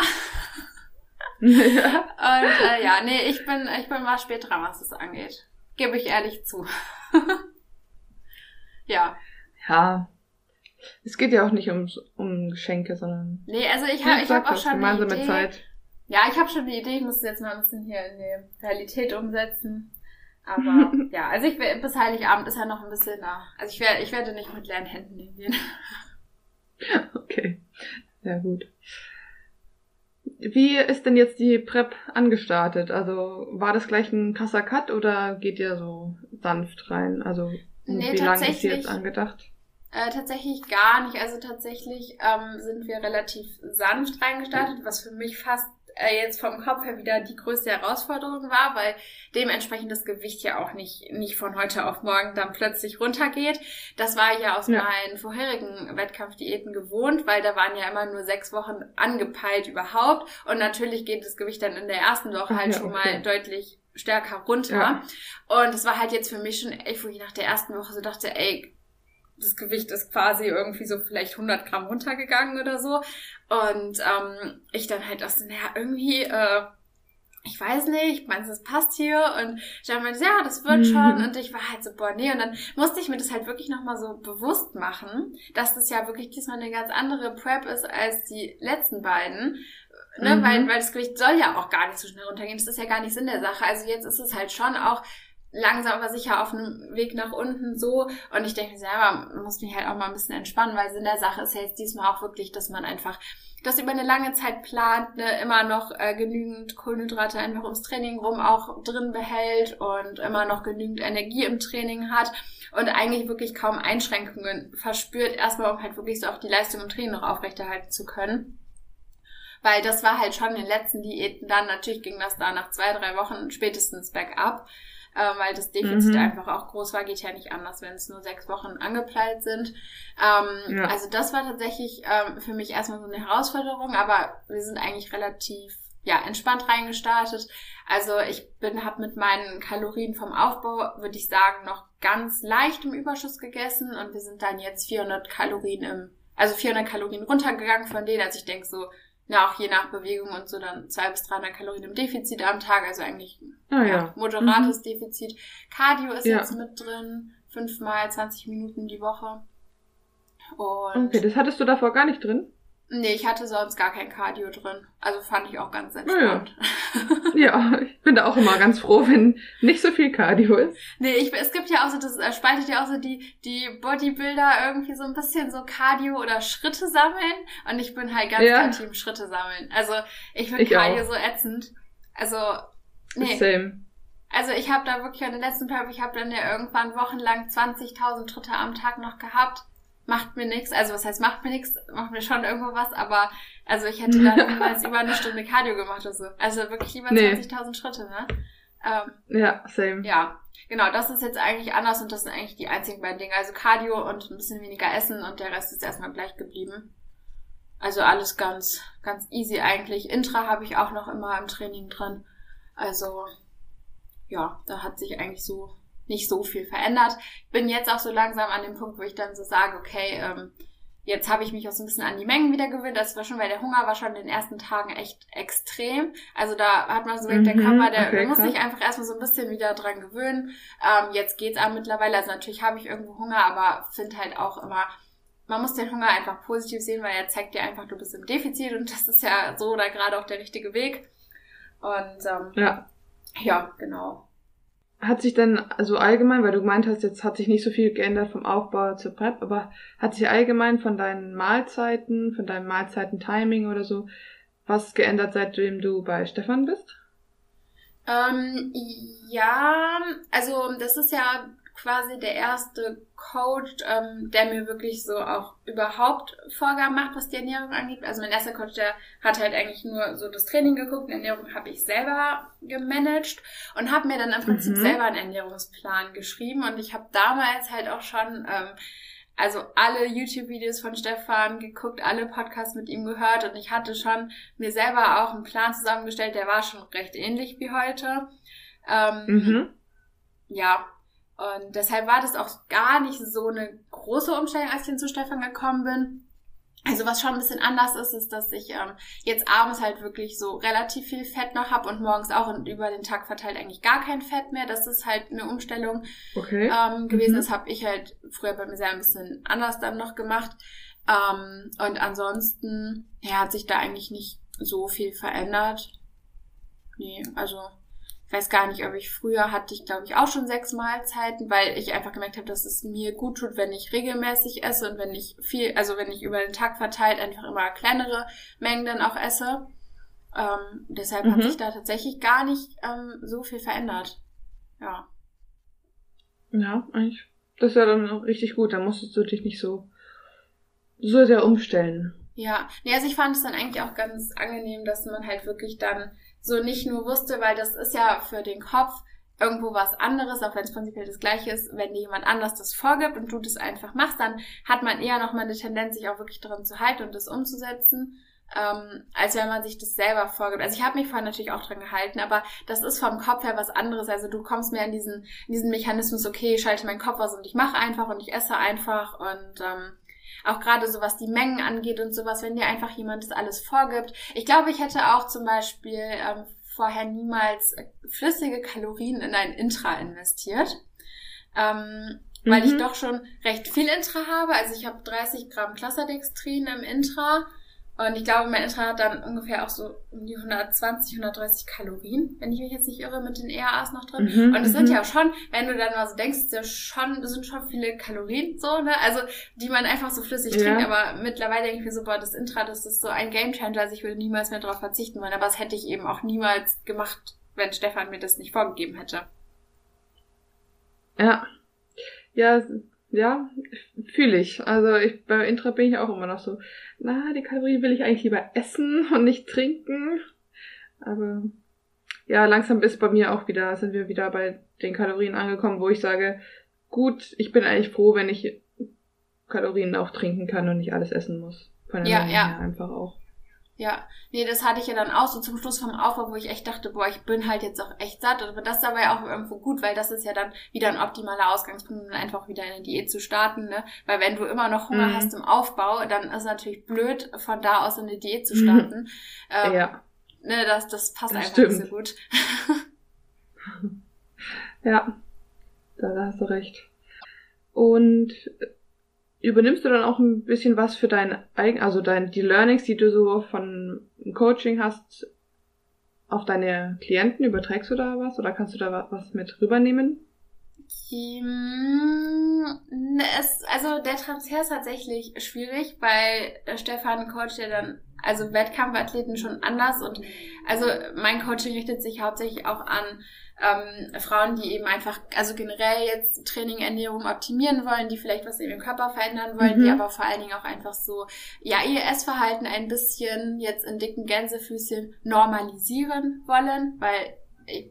ja. Und äh, ja, nee, ich bin, ich bin mal spät dran, was das angeht. Gebe ich ehrlich zu. ja. Ja. Es geht ja auch nicht um, um Geschenke, sondern. Nee, also ich habe ich hab auch schon gemeinsame Idee. Zeit. Ja, ich habe schon die Idee, ich muss es jetzt mal ein bisschen hier in die Realität umsetzen. Aber ja, also ich bis Heiligabend ist ja noch ein bisschen da. Also ich werde, ich werde nicht mit leeren Händen hingehen. Okay. Ja, gut. Wie ist denn jetzt die Prep angestartet? Also war das gleich ein krasser Cut oder geht ihr so sanft rein? Also nee, wie lange ist sie jetzt angedacht? Äh, tatsächlich gar nicht. Also tatsächlich ähm, sind wir relativ sanft reingestartet, was für mich fast äh, jetzt vom Kopf her wieder die größte Herausforderung war, weil dementsprechend das Gewicht ja auch nicht, nicht von heute auf morgen dann plötzlich runtergeht. Das war ja aus ja. meinen vorherigen Wettkampfdiäten gewohnt, weil da waren ja immer nur sechs Wochen angepeilt überhaupt. Und natürlich geht das Gewicht dann in der ersten Woche halt ja, schon okay. mal deutlich stärker runter. Ja. Und es war halt jetzt für mich schon echt, wo ich nach der ersten Woche so dachte, ey, das Gewicht ist quasi irgendwie so vielleicht 100 Gramm runtergegangen oder so. Und ähm, ich dann halt dachte, naja, irgendwie äh, ich weiß nicht, meinst du, das passt hier? Und Stefan meinte, ja, das wird schon. Und ich war halt so, boah, nee. Und dann musste ich mir das halt wirklich nochmal so bewusst machen, dass das ja wirklich diesmal eine ganz andere Prep ist als die letzten beiden. Ne? Mhm. Weil, weil das Gewicht soll ja auch gar nicht so schnell runtergehen. Das ist ja gar nicht Sinn der Sache. Also jetzt ist es halt schon auch langsam aber sicher auf einem Weg nach unten so. Und ich denke selber, man muss mich halt auch mal ein bisschen entspannen, weil Sinn der Sache ist ja jetzt diesmal auch wirklich, dass man einfach das über eine lange Zeit plant, ne, immer noch äh, genügend Kohlenhydrate einfach ums Training rum auch drin behält und immer noch genügend Energie im Training hat und eigentlich wirklich kaum Einschränkungen verspürt, erstmal um halt wirklich so auch die Leistung im Training noch aufrechterhalten zu können. Weil das war halt schon in den letzten Diäten dann, natürlich ging das da nach zwei, drei Wochen spätestens bergab äh, weil das Defizit mhm. einfach auch groß war. Geht ja nicht anders, wenn es nur sechs Wochen angepeilt sind. Ähm, ja. Also das war tatsächlich ähm, für mich erstmal so eine Herausforderung, aber wir sind eigentlich relativ ja, entspannt reingestartet. Also ich bin, habe mit meinen Kalorien vom Aufbau, würde ich sagen, noch ganz leicht im Überschuss gegessen und wir sind dann jetzt 400 Kalorien im, also 400 Kalorien runtergegangen von denen. Also ich denke so, ja, auch je nach Bewegung und so dann 200 bis 300 Kalorien im Defizit am Tag, also eigentlich ah, ja. ja. moderates mhm. Defizit. Cardio ist ja. jetzt mit drin, fünfmal 20 Minuten die Woche. Und okay, das hattest du davor gar nicht drin? Nee, ich hatte sonst gar kein Cardio drin. Also fand ich auch ganz entspannt. Ja. ja, ich bin da auch immer ganz froh, wenn nicht so viel Cardio ist. Nee, ich, es gibt ja auch so, das äh, spaltet ja auch so die, die Bodybuilder irgendwie so ein bisschen so Cardio oder Schritte sammeln. Und ich bin halt ganz ja. Team Schritte sammeln. Also ich finde Cardio auch. so ätzend. Also, nee. Same. Also ich habe da wirklich an den letzten Tag, ich habe dann ja irgendwann wochenlang 20.000 Schritte am Tag noch gehabt macht mir nichts. Also was heißt macht mir nichts, macht mir schon irgendwo was, aber also ich hätte dann niemals über eine Stunde Cardio gemacht oder so. Also wirklich lieber nee. 20.000 Schritte, ne? Ähm, ja, same. Ja, genau, das ist jetzt eigentlich anders und das sind eigentlich die einzigen beiden Dinge. Also Cardio und ein bisschen weniger Essen und der Rest ist erstmal gleich geblieben. Also alles ganz, ganz easy eigentlich. Intra habe ich auch noch immer im Training drin. Also ja, da hat sich eigentlich so nicht so viel verändert. Bin jetzt auch so langsam an dem Punkt, wo ich dann so sage, okay, ähm, jetzt habe ich mich auch so ein bisschen an die Mengen wieder gewöhnt. Das war schon, weil der Hunger war schon in den ersten Tagen echt extrem. Also da hat man so mhm, der Körper, der okay, muss krass. sich einfach erstmal so ein bisschen wieder dran gewöhnen. Ähm, jetzt geht's auch mittlerweile. Also natürlich habe ich irgendwo Hunger, aber finde halt auch immer, man muss den Hunger einfach positiv sehen, weil er zeigt dir einfach, du bist im Defizit und das ist ja so oder gerade auch der richtige Weg. Und ähm, ja. ja, genau hat sich dann, also allgemein, weil du gemeint hast, jetzt hat sich nicht so viel geändert vom Aufbau zur Prep, aber hat sich allgemein von deinen Mahlzeiten, von deinem Mahlzeiten-Timing oder so, was geändert, seitdem du bei Stefan bist? Ähm, ja, also das ist ja quasi der erste Coach, ähm, der mir wirklich so auch überhaupt Vorgaben macht, was die Ernährung angeht. Also mein erster Coach, der hat halt eigentlich nur so das Training geguckt, die Ernährung habe ich selber gemanagt und habe mir dann im Prinzip mhm. selber einen Ernährungsplan geschrieben und ich habe damals halt auch schon ähm, also alle YouTube-Videos von Stefan geguckt, alle Podcasts mit ihm gehört und ich hatte schon mir selber auch einen Plan zusammengestellt, der war schon recht ähnlich wie heute. Ähm, mhm. Ja, und deshalb war das auch gar nicht so eine große Umstellung, als ich hin zu Stefan gekommen bin. Also was schon ein bisschen anders ist, ist, dass ich ähm, jetzt abends halt wirklich so relativ viel Fett noch habe und morgens auch und über den Tag verteilt eigentlich gar kein Fett mehr. Das ist halt eine Umstellung okay. ähm, gewesen. Mhm. Das habe ich halt früher bei mir sehr ein bisschen anders dann noch gemacht. Ähm, und ansonsten ja, hat sich da eigentlich nicht so viel verändert. Nee, also weiß gar nicht, ob ich früher hatte ich, glaube ich, auch schon sechs Mahlzeiten, weil ich einfach gemerkt habe, dass es mir gut tut, wenn ich regelmäßig esse und wenn ich viel, also wenn ich über den Tag verteilt einfach immer kleinere Mengen dann auch esse. Ähm, deshalb mhm. hat sich da tatsächlich gar nicht ähm, so viel verändert. Ja. Ja, eigentlich. Das ist ja dann auch richtig gut. Da musstest du dich nicht so, so sehr umstellen. Ja, nee, also ich fand es dann eigentlich auch ganz angenehm, dass man halt wirklich dann so nicht nur wusste, weil das ist ja für den Kopf irgendwo was anderes, auch wenn es prinzipiell das gleiche ist, wenn dir jemand anders das vorgibt und du das einfach machst, dann hat man eher nochmal eine Tendenz, sich auch wirklich daran zu halten und das umzusetzen, ähm, als wenn man sich das selber vorgibt. Also ich habe mich vorhin natürlich auch dran gehalten, aber das ist vom Kopf her was anderes. Also du kommst mehr in diesen, in diesen Mechanismus, okay, ich schalte meinen Kopf aus und ich mache einfach und ich esse einfach und ähm, auch gerade so was die Mengen angeht und sowas, wenn dir einfach jemand das alles vorgibt. Ich glaube, ich hätte auch zum Beispiel ähm, vorher niemals flüssige Kalorien in ein Intra investiert. Ähm, weil ich mhm. doch schon recht viel Intra habe. Also ich habe 30 Gramm Clusterdextrin im Intra und ich glaube, mein Intra hat dann ungefähr auch so um die 120, 130 Kalorien, wenn ich mich jetzt nicht irre, mit den ERAs noch drin. Mhm, und es sind mhm. ja schon, wenn du dann mal so denkst, ja schon, das sind schon viele Kalorien, so, ne? Also, die man einfach so flüssig ja. trinkt. Aber mittlerweile denke ich mir so, boah, das Intra, das ist so ein Gamechanger, also ich würde niemals mehr darauf verzichten wollen. Aber das hätte ich eben auch niemals gemacht, wenn Stefan mir das nicht vorgegeben hätte. Ja. Ja, ja, fühle ich. Also ich, bei Intra bin ich auch immer noch so, na, die Kalorien will ich eigentlich lieber essen und nicht trinken. Aber ja, langsam ist bei mir auch wieder, sind wir wieder bei den Kalorien angekommen, wo ich sage, gut, ich bin eigentlich froh, wenn ich Kalorien auch trinken kann und nicht alles essen muss. Von ja, ja. einfach auch. Ja, nee, das hatte ich ja dann auch so zum Schluss vom Aufbau, wo ich echt dachte, boah, ich bin halt jetzt auch echt satt. Aber das ist dabei auch irgendwo gut, weil das ist ja dann wieder ein optimaler Ausgangspunkt, um einfach wieder eine Diät zu starten, ne? Weil wenn du immer noch Hunger mhm. hast im Aufbau, dann ist es natürlich blöd, von da aus eine Diät zu starten. Ähm, ja. Ne, das, das passt das einfach stimmt. nicht so gut. ja, da hast du recht. Und übernimmst du dann auch ein bisschen was für dein eigen, also dein, die Learnings, die du so von Coaching hast, auf deine Klienten? Überträgst du da was oder kannst du da was mit rübernehmen? Es, also der Transfer ist tatsächlich schwierig, weil Stefan coacht ja dann also Wettkampfathleten schon anders und also mein Coaching richtet sich hauptsächlich auch an ähm, Frauen, die eben einfach, also generell jetzt Training, Ernährung optimieren wollen, die vielleicht was in ihrem Körper verändern wollen, mhm. die aber vor allen Dingen auch einfach so, ja, ihr Essverhalten ein bisschen jetzt in dicken Gänsefüßchen normalisieren wollen, weil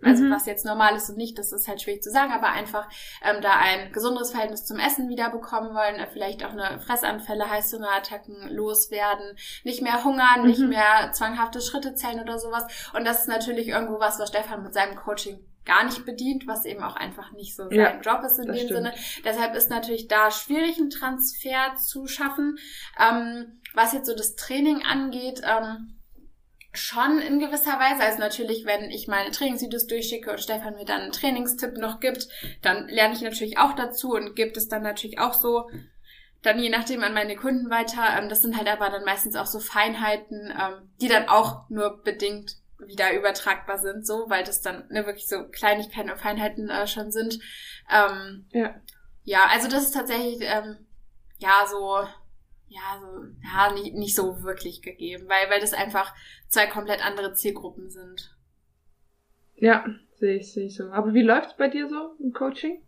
also mhm. was jetzt normal ist und nicht, das ist halt schwierig zu sagen, aber einfach ähm, da ein gesunderes Verhältnis zum Essen wieder bekommen wollen, äh, vielleicht auch eine Fressanfälle, Heißhungerattacken loswerden, nicht mehr hungern, mhm. nicht mehr zwanghafte Schritte zählen oder sowas. Und das ist natürlich irgendwo was, was Stefan mit seinem Coaching gar nicht bedient, was eben auch einfach nicht so sein ja, Job ist in dem stimmt. Sinne. Deshalb ist natürlich da schwierig, einen Transfer zu schaffen. Ähm, was jetzt so das Training angeht, ähm, schon in gewisser Weise. Also natürlich, wenn ich meine Trainingsvideos durchschicke und Stefan mir dann einen Trainingstipp noch gibt, dann lerne ich natürlich auch dazu und gibt es dann natürlich auch so dann je nachdem an meine Kunden weiter. Ähm, das sind halt aber dann meistens auch so Feinheiten, ähm, die dann auch nur bedingt wieder übertragbar sind, so, weil das dann ne, wirklich so Kleinigkeiten und Feinheiten äh, schon sind. Ähm, ja. Ja, also das ist tatsächlich, ähm, ja, so, ja, so, ja, nicht, nicht so wirklich gegeben, weil, weil das einfach zwei komplett andere Zielgruppen sind. Ja, sehe ich, sehe ich so. Aber wie läuft's bei dir so im Coaching?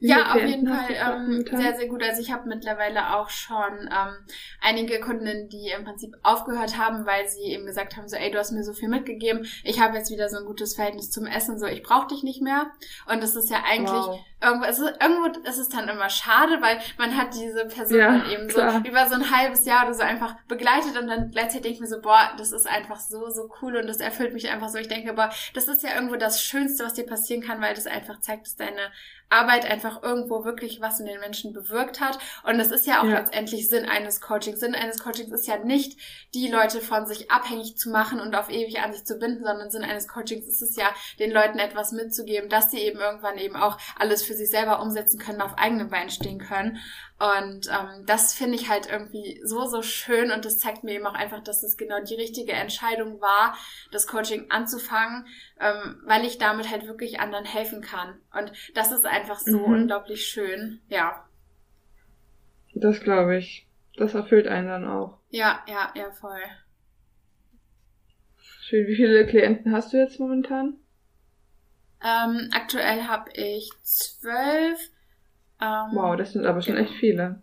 Ja, auf jeden Fall ähm, sehr, sehr gut. Also ich habe mittlerweile auch schon ähm, einige Kundinnen, die im Prinzip aufgehört haben, weil sie eben gesagt haben, so, ey, du hast mir so viel mitgegeben, ich habe jetzt wieder so ein gutes Verhältnis zum Essen, so, ich brauche dich nicht mehr. Und das ist ja eigentlich wow. irgendwo, es ist, irgendwo ist es dann immer schade, weil man hat diese Person ja, dann eben klar. so über so ein halbes Jahr oder so einfach begleitet und dann gleichzeitig denke ich mir so, boah, das ist einfach so, so cool und das erfüllt mich einfach so. Ich denke, boah, das ist ja irgendwo das Schönste, was dir passieren kann, weil das einfach zeigt, dass deine Arbeit einfach irgendwo wirklich was in den Menschen bewirkt hat. Und das ist ja auch ja. letztendlich Sinn eines Coachings. Sinn eines Coachings ist ja nicht, die Leute von sich abhängig zu machen und auf ewig an sich zu binden, sondern Sinn eines Coachings ist es ja, den Leuten etwas mitzugeben, dass sie eben irgendwann eben auch alles für sich selber umsetzen können, auf eigenen Beinen stehen können. Und ähm, das finde ich halt irgendwie so, so schön und das zeigt mir eben auch einfach, dass es genau die richtige Entscheidung war, das Coaching anzufangen, ähm, weil ich damit halt wirklich anderen helfen kann. Und das ist einfach so mhm. unglaublich schön, ja. Das glaube ich. Das erfüllt einen dann auch. Ja, ja, ja, voll. Schön. Wie viele Klienten hast du jetzt momentan? Ähm, aktuell habe ich zwölf ähm, wow, das sind aber schon genau. echt viele.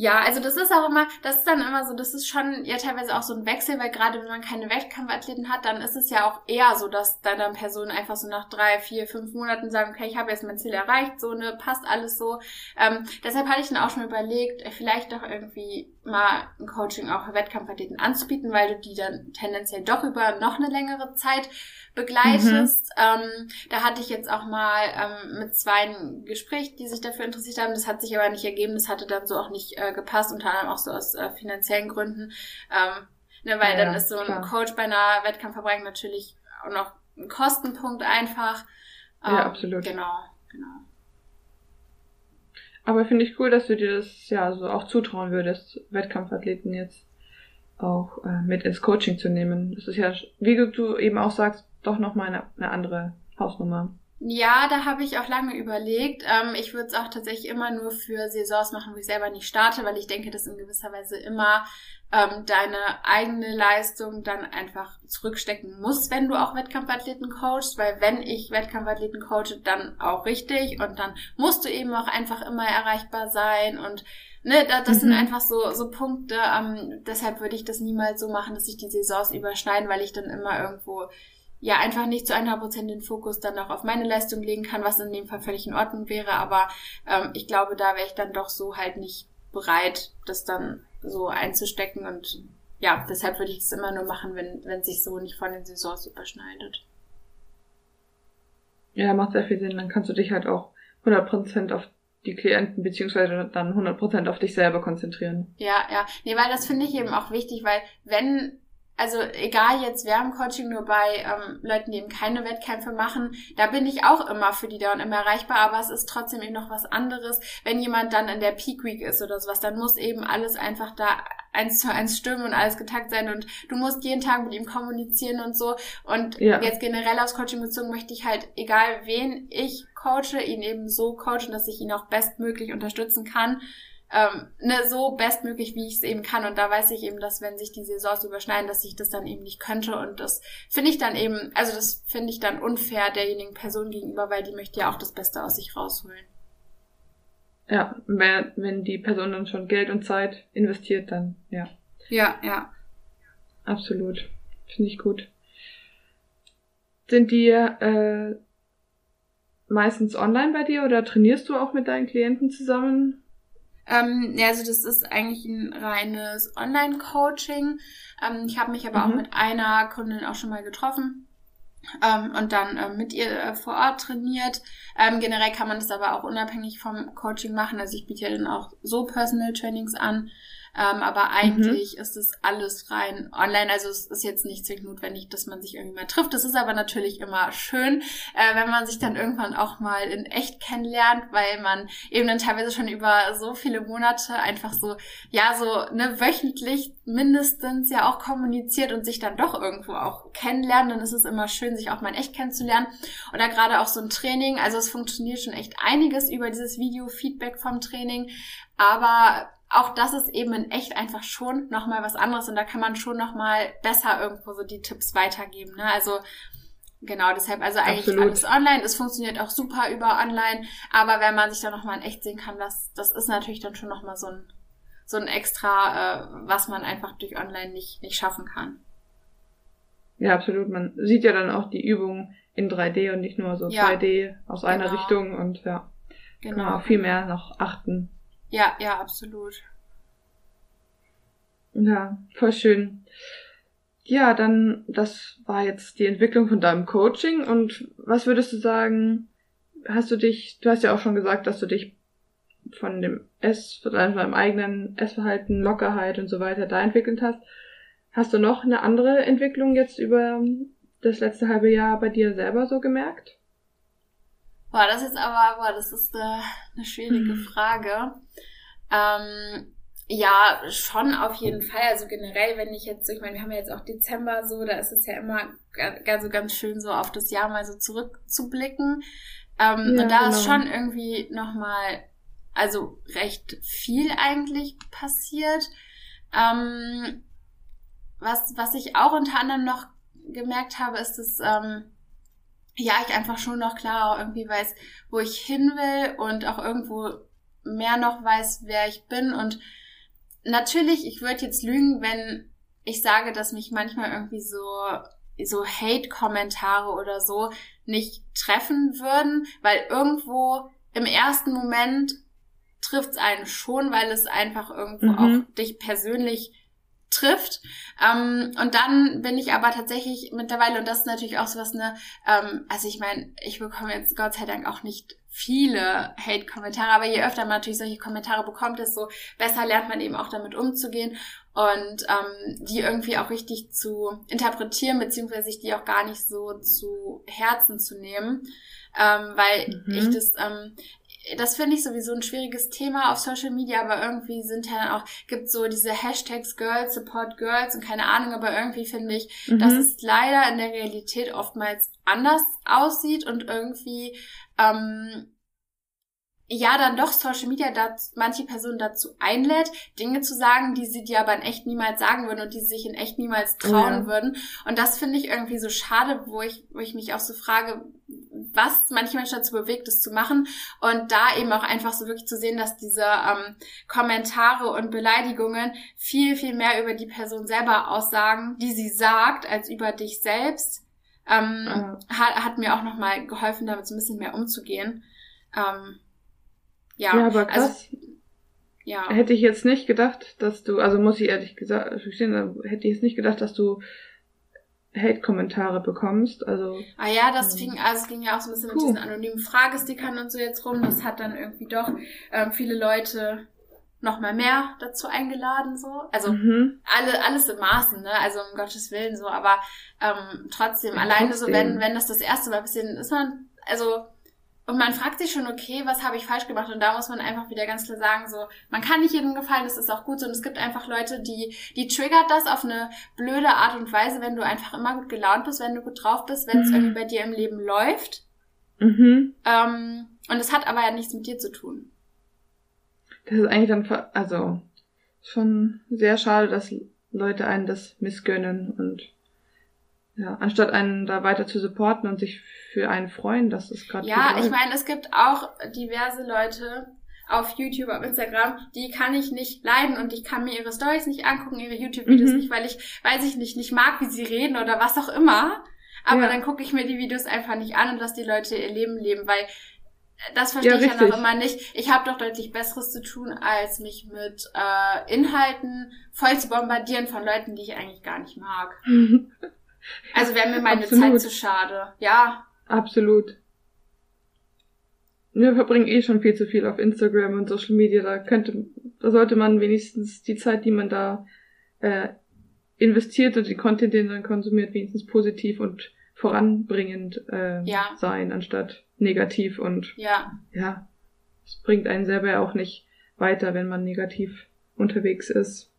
Ja, also das ist auch immer, das ist dann immer so, das ist schon ja teilweise auch so ein Wechsel, weil gerade wenn man keine Wettkampfathleten hat, dann ist es ja auch eher so, dass dann, dann Personen einfach so nach drei, vier, fünf Monaten sagen, okay, ich habe jetzt mein Ziel erreicht, so ne, passt alles so. Ähm, deshalb hatte ich dann auch schon überlegt, äh, vielleicht doch irgendwie mal ein Coaching auch für Wettkampfathleten anzubieten, weil du die dann tendenziell doch über noch eine längere Zeit begleitest. Mhm. Ähm, da hatte ich jetzt auch mal ähm, mit zwei ein Gespräch, die sich dafür interessiert haben. Das hat sich aber nicht ergeben. Das hatte dann so auch nicht äh, gepasst, unter anderem auch so aus äh, finanziellen Gründen. Ähm, Ne, weil Ja, dann ist so ein klar. Coach bei einer Wettkampfverbreitung natürlich auch noch ein Kostenpunkt einfach. Ja, Ähm, absolut. Genau, genau. Aber finde ich cool, dass du dir das ja so auch zutrauen würdest, Wettkampfathleten jetzt auch äh, mit ins Coaching zu nehmen. Das ist ja, wie du eben auch sagst, doch nochmal eine, eine andere Hausnummer. Ja, da habe ich auch lange überlegt. Ähm, ich würde es auch tatsächlich immer nur für Saisons machen, wo ich selber nicht starte, weil ich denke, dass in gewisser Weise immer ähm, deine eigene Leistung dann einfach zurückstecken muss, wenn du auch Wettkampfathleten coachst, weil wenn ich Wettkampfathleten coache, dann auch richtig und dann musst du eben auch einfach immer erreichbar sein und ne, da, das sind Mhm. einfach so, so Punkte, ähm, deshalb würde ich das niemals so machen, dass sich die Saisons überschneiden, weil ich dann immer irgendwo ja einfach nicht zu 100% den Fokus dann auch auf meine Leistung legen kann, was in dem Fall völlig in Ordnung wäre, aber ähm, ich glaube, da wäre ich dann doch so halt nicht bereit, das dann so einzustecken und ja, deshalb würde ich es immer nur machen, wenn wenn es sich so nicht von den Saisons überschneidet. Ja, macht sehr viel Sinn. Dann kannst du dich halt auch 100% auf die Klienten beziehungsweise dann 100% auf dich selber konzentrieren. Ja, ja. Nee, weil das finde ich eben auch wichtig, weil wenn, also egal jetzt wer im Coaching, nur bei ähm, Leuten, die eben keine Wettkämpfe machen, da bin ich auch immer für die da und immer erreichbar, aber es ist trotzdem eben noch was anderes, wenn jemand dann in der Peak Week ist oder sowas, dann muss eben alles einfach da eins zu eins stimmen und alles getakt sein und du musst jeden Tag mit ihm kommunizieren und so. Und Ja. jetzt generell aufs Coaching bezogen möchte ich halt, egal wen ich coache, ihn eben so coachen, dass ich ihn auch bestmöglich unterstützen kann ähm, ne, so bestmöglich, wie ich es eben kann. Und da weiß ich eben, dass wenn sich die Saisons überschneiden, dass ich das dann eben nicht könnte. Und das finde ich dann eben, also das finde ich dann unfair derjenigen Person gegenüber, weil die möchte ja auch das Beste aus sich rausholen. Ja, wenn, wenn die Person dann schon Geld und Zeit investiert, dann ja, Ja, ja. absolut. Finde ich gut. Sind die äh, meistens online bei dir oder trainierst du auch mit deinen Klienten zusammen? Ähm, ja, also das ist eigentlich ein reines Online-Coaching. Ähm, ich habe mich aber auch Mhm. mit einer Kundin auch schon mal getroffen. Ähm, und dann ähm, mit ihr äh, vor Ort trainiert. Ähm, generell kann man das aber auch unabhängig vom Coaching machen. Also ich biete ja dann auch so Personal Trainings an. Ähm, aber eigentlich ist es alles rein online. Also es ist jetzt nicht zwingend notwendig, dass man sich irgendwie mal trifft. Das ist aber natürlich immer schön, äh, wenn man sich dann irgendwann auch mal in echt kennenlernt, weil man eben dann teilweise schon über so viele Monate einfach so, ja, so ne, wöchentlich mindestens ja auch kommuniziert und sich dann doch irgendwo auch kennenlernt. Dann ist es immer schön, sich auch mal in echt kennenzulernen. Oder gerade auch so ein Training. Also es funktioniert schon echt einiges über dieses Video-Feedback vom Training. Aber auch das ist eben in echt einfach schon nochmal was anderes und da kann man schon nochmal besser irgendwo so die Tipps weitergeben. Ne? Also genau, deshalb also eigentlich Absolut. alles online. Es funktioniert auch super über online, aber wenn man sich dann nochmal in echt sehen kann, das, das ist natürlich dann schon nochmal so ein, so ein Extra, äh, was man einfach durch online nicht, nicht schaffen kann. Ja, absolut. Man sieht ja dann auch die Übung in 3D und nicht nur so Ja. 2D aus einer Genau. Richtung und ja, kann man Genau. auch viel mehr noch achten. Ja, ja, absolut. Ja, voll schön. Ja, dann, das war jetzt die Entwicklung von deinem Coaching und was würdest du sagen, hast du dich, du hast ja auch schon gesagt, dass du dich von dem Ess, von deinem eigenen Essverhalten, Lockerheit und so weiter da entwickelt hast. Hast du noch eine andere Entwicklung jetzt über das letzte halbe Jahr bei dir selber so gemerkt? Boah, das ist aber, boah, das ist eine, eine schwierige Mhm. Frage. Ähm, ja, schon auf jeden Fall. Also generell, wenn ich jetzt, ich meine, wir haben ja jetzt auch Dezember so, da ist es ja immer also ganz schön so auf das Jahr mal so zurückzublicken. Ähm, Ja, und da ist genau. schon irgendwie nochmal, also recht viel eigentlich passiert. Ähm, was, was ich auch unter anderem noch gemerkt habe, ist, dass ähm, ja, ich einfach schon noch klarer irgendwie weiß, wo ich hin will und auch irgendwo mehr noch weiß, wer ich bin. Und natürlich, ich würde jetzt lügen, wenn ich sage, dass mich manchmal irgendwie so, so Hate-Kommentare oder so nicht treffen würden, weil irgendwo im ersten Moment trifft es einen schon, weil es einfach irgendwo Mhm. auch dich persönlich trifft. Ähm, und dann bin ich aber tatsächlich mittlerweile, und das ist natürlich auch so was, ne, ähm, also ich meine, ich bekomme jetzt Gott sei Dank auch nicht viele Hate-Kommentare, aber je öfter man natürlich solche Kommentare bekommt, desto besser lernt man eben auch damit umzugehen. und ähm, die irgendwie auch richtig zu interpretieren, beziehungsweise sich die auch gar nicht so zu Herzen zu nehmen. Ähm, weil mhm. ich das, ähm, das finde ich sowieso ein schwieriges Thema auf Social Media, aber irgendwie sind ja auch, gibt so diese Hashtags Girls Support Girls und keine Ahnung, aber irgendwie finde ich, mhm. dass es leider in der Realität oftmals anders aussieht und irgendwie ähm, ja dann doch Social Media dazu, manche Personen dazu einlädt, Dinge zu sagen, die sie dir aber in echt niemals sagen würden und die sie sich in echt niemals trauen ja. würden. Und das finde ich irgendwie so schade, wo ich, wo ich mich auch so frage, was manche Menschen dazu bewegt, es zu machen. Und da eben auch einfach so wirklich zu sehen, dass diese ähm, Kommentare und Beleidigungen viel, viel mehr über die Person selber aussagen, die sie sagt, als über dich selbst. Ähm, ja. hat, hat mir auch nochmal geholfen, damit so ein bisschen mehr umzugehen. Ähm, ja, ja aber also, krass. Also, ja. Hätte ich jetzt nicht gedacht, dass du, also muss ich ehrlich gesagt, hätte ich jetzt nicht gedacht, dass du Hate-Kommentare bekommst. Also. Ah ja, das ähm, fing, also es ging ja auch so ein bisschen puh. mit diesen anonymen Fragestickern und so jetzt rum. Das hat dann irgendwie doch ähm, viele Leute noch mal mehr dazu eingeladen, so. Also mhm. alle, alles im Maßen, ne? Also um Gottes Willen so, aber ähm, trotzdem, ja, alleine trotzdem. so, wenn, wenn das das erste Mal bisschen ist man, also und man fragt sich schon, okay, was habe ich falsch gemacht? Und da muss man einfach wieder ganz klar sagen, so, man kann nicht jedem gefallen, das ist auch gut so. Und es gibt einfach Leute, die, die triggert das auf eine blöde Art und Weise, wenn du einfach immer gut gelaunt bist, wenn du gut drauf bist, wenn es mhm. irgendwie bei dir im Leben läuft. Mhm. Ähm, und es hat aber ja nichts mit dir zu tun. Das ist eigentlich dann, also, schon sehr schade, dass Leute einen das missgönnen und ja, anstatt einen da weiter zu supporten und sich für einen freuen, dass es gerade Ja, ich meine, es gibt auch diverse Leute auf YouTube, auf Instagram, die kann ich nicht leiden und ich kann mir ihre Stories nicht angucken, ihre YouTube-Videos mhm. nicht, weil ich, weiß ich nicht, nicht mag, wie sie reden oder was auch immer. Aber ja. dann gucke ich mir die Videos einfach nicht an und lasse die Leute ihr Leben leben, weil das verstehe ja, ich ja noch immer nicht. Ich habe doch deutlich Besseres zu tun, als mich mit äh, Inhalten voll zu bombardieren von Leuten, die ich eigentlich gar nicht mag. Also wäre mir meine Absolut. Zeit zu schade. Ja. Absolut. Wir verbringen eh schon viel zu viel auf Instagram und Social Media. Da könnte, da sollte man wenigstens die Zeit, die man da äh, investiert und den Content, den man konsumiert, wenigstens positiv und voranbringend äh, ja. sein, anstatt negativ und ja. ja, es bringt einen selber ja auch nicht weiter, wenn man negativ unterwegs ist.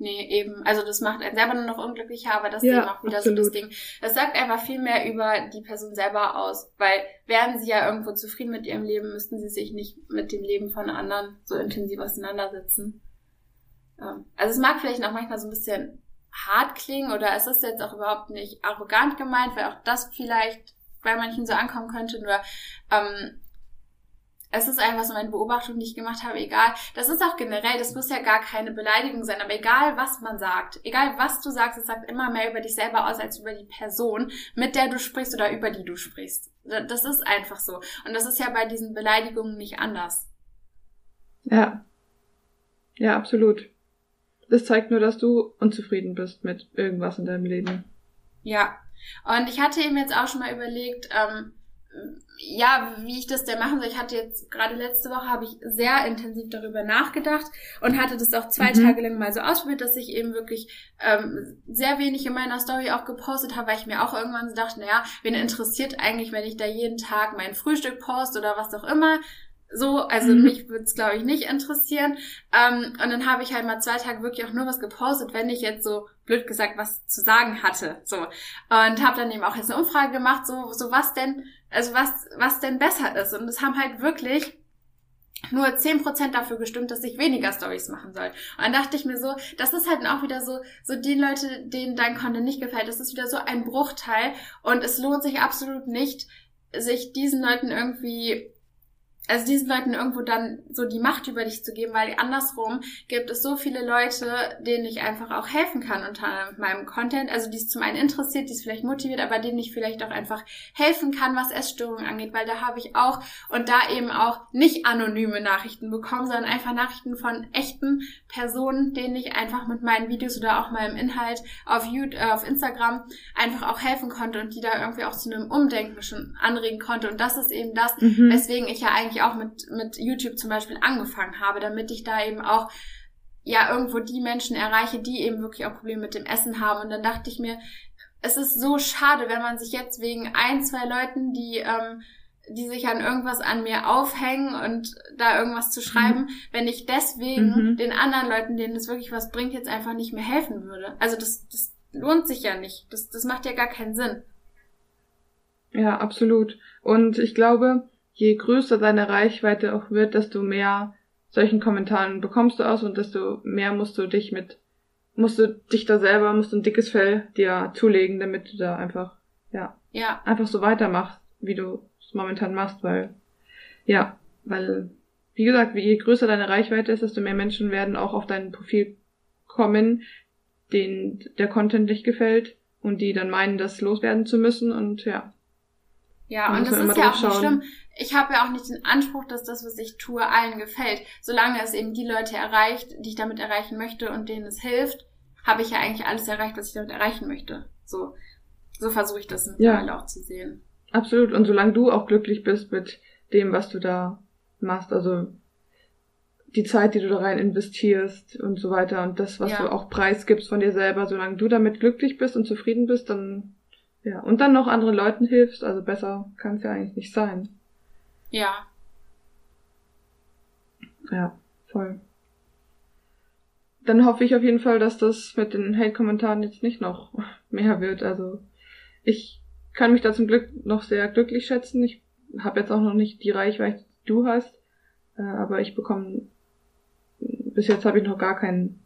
Nee, eben. Also das macht einen selber nur noch unglücklicher, aber das ja, ist eben auch wieder absolut. so das Ding. Das sagt einfach viel mehr über die Person selber aus, weil wären sie ja irgendwo zufrieden mit ihrem Leben, müssten sie sich nicht mit dem Leben von anderen so intensiv auseinandersetzen. Ähm, also es mag vielleicht auch manchmal so ein bisschen hart klingen oder es ist jetzt auch überhaupt nicht arrogant gemeint, weil auch das vielleicht bei manchen so ankommen könnte, nur ähm, es ist einfach so meine Beobachtung, die ich gemacht habe, egal. Das ist auch generell, das muss ja gar keine Beleidigung sein, aber egal was man sagt, egal was du sagst, es sagt immer mehr über dich selber aus als über die Person, mit der du sprichst oder über die du sprichst. Das ist einfach so. Und das ist ja bei diesen Beleidigungen nicht anders. Ja. Ja, absolut. Das zeigt nur, dass du unzufrieden bist mit irgendwas in deinem Leben. Ja. Und ich hatte eben jetzt auch schon mal überlegt, ähm, ja, wie ich das denn machen soll. Ich hatte jetzt gerade letzte Woche habe ich sehr intensiv darüber nachgedacht und hatte das auch zwei mhm. Tage lang mal so ausprobiert, dass ich eben wirklich ähm, sehr wenig in meiner Story auch gepostet habe, weil ich mir auch irgendwann so dachte, naja, wen interessiert eigentlich, wenn ich da jeden Tag mein Frühstück post oder was auch immer. So, also mhm. mich würde es, glaube ich, nicht interessieren. Ähm, und dann habe ich halt mal zwei Tage wirklich auch nur was gepostet, wenn ich jetzt so blöd gesagt was zu sagen hatte. So. Und habe dann eben auch jetzt eine Umfrage gemacht, so, so was denn, also was, was denn besser ist. Und es haben halt wirklich nur zehn Prozent dafür gestimmt, dass ich weniger Stories machen soll. Und dann dachte ich mir so, das ist halt auch wieder so, so die Leute, denen dein Content nicht gefällt, das ist wieder so ein Bruchteil und es lohnt sich absolut nicht, sich diesen Leuten irgendwie also diesen Leuten irgendwo dann so die Macht über dich zu geben, weil andersrum gibt es so viele Leute, denen ich einfach auch helfen kann unter meinem Content, also die es zum einen interessiert, die es vielleicht motiviert, aber denen ich vielleicht auch einfach helfen kann, was Essstörungen angeht, weil da habe ich auch und da eben auch nicht anonyme Nachrichten bekommen, sondern einfach Nachrichten von echten Personen, denen ich einfach mit meinen Videos oder auch meinem Inhalt auf YouTube, äh, auf Instagram einfach auch helfen konnte und die da irgendwie auch zu einem Umdenken schon anregen konnte und das ist eben das, mhm. weswegen ich ja eigentlich auch mit, mit YouTube zum Beispiel angefangen habe, damit ich da eben auch ja irgendwo die Menschen erreiche, die eben wirklich auch Probleme mit dem Essen haben. Und dann dachte ich mir, es ist so schade, wenn man sich jetzt wegen ein, zwei Leuten, die, ähm, die sich an irgendwas an mir aufhängen und da irgendwas zu schreiben, mhm. wenn ich deswegen mhm. den anderen Leuten, denen das wirklich was bringt, jetzt einfach nicht mehr helfen würde. Also das, das lohnt sich ja nicht. Das, das macht ja gar keinen Sinn. Ja, absolut. Und ich glaube, je größer deine Reichweite auch wird, desto mehr solchen Kommentaren bekommst du aus und desto mehr musst du dich mit, musst du dich da selber, musst du ein dickes Fell dir zulegen, damit du da einfach, ja, ja. einfach so weitermachst, wie du es momentan machst, weil, ja, weil, wie gesagt, je größer deine Reichweite ist, desto mehr Menschen werden auch auf dein Profil kommen, denen der Content nicht gefällt und die dann meinen, das loswerden zu müssen und ja. Ja, und das ist ja auch nicht schlimm. Ich habe ja auch nicht den Anspruch, dass das, was ich tue, allen gefällt. Solange es eben die Leute erreicht, die ich damit erreichen möchte und denen es hilft, habe ich ja eigentlich alles erreicht, was ich damit erreichen möchte. So, so versuche ich das mittlerweile ja. auch zu sehen. Absolut. Und solange du auch glücklich bist mit dem, was du da machst, also die Zeit, die du da rein investierst und so weiter und das, was ja. du auch preisgibst von dir selber, solange du damit glücklich bist und zufrieden bist, dann ja, und dann noch anderen Leuten hilfst, also besser kann es ja eigentlich nicht sein. Ja. Ja, voll. Dann hoffe ich auf jeden Fall, dass das mit den Hate-Kommentaren jetzt nicht noch mehr wird. Also ich kann mich da zum Glück noch sehr glücklich schätzen. Ich habe jetzt auch noch nicht die Reichweite, die du hast, äh, aber ich bekomme bis jetzt habe ich noch gar keinen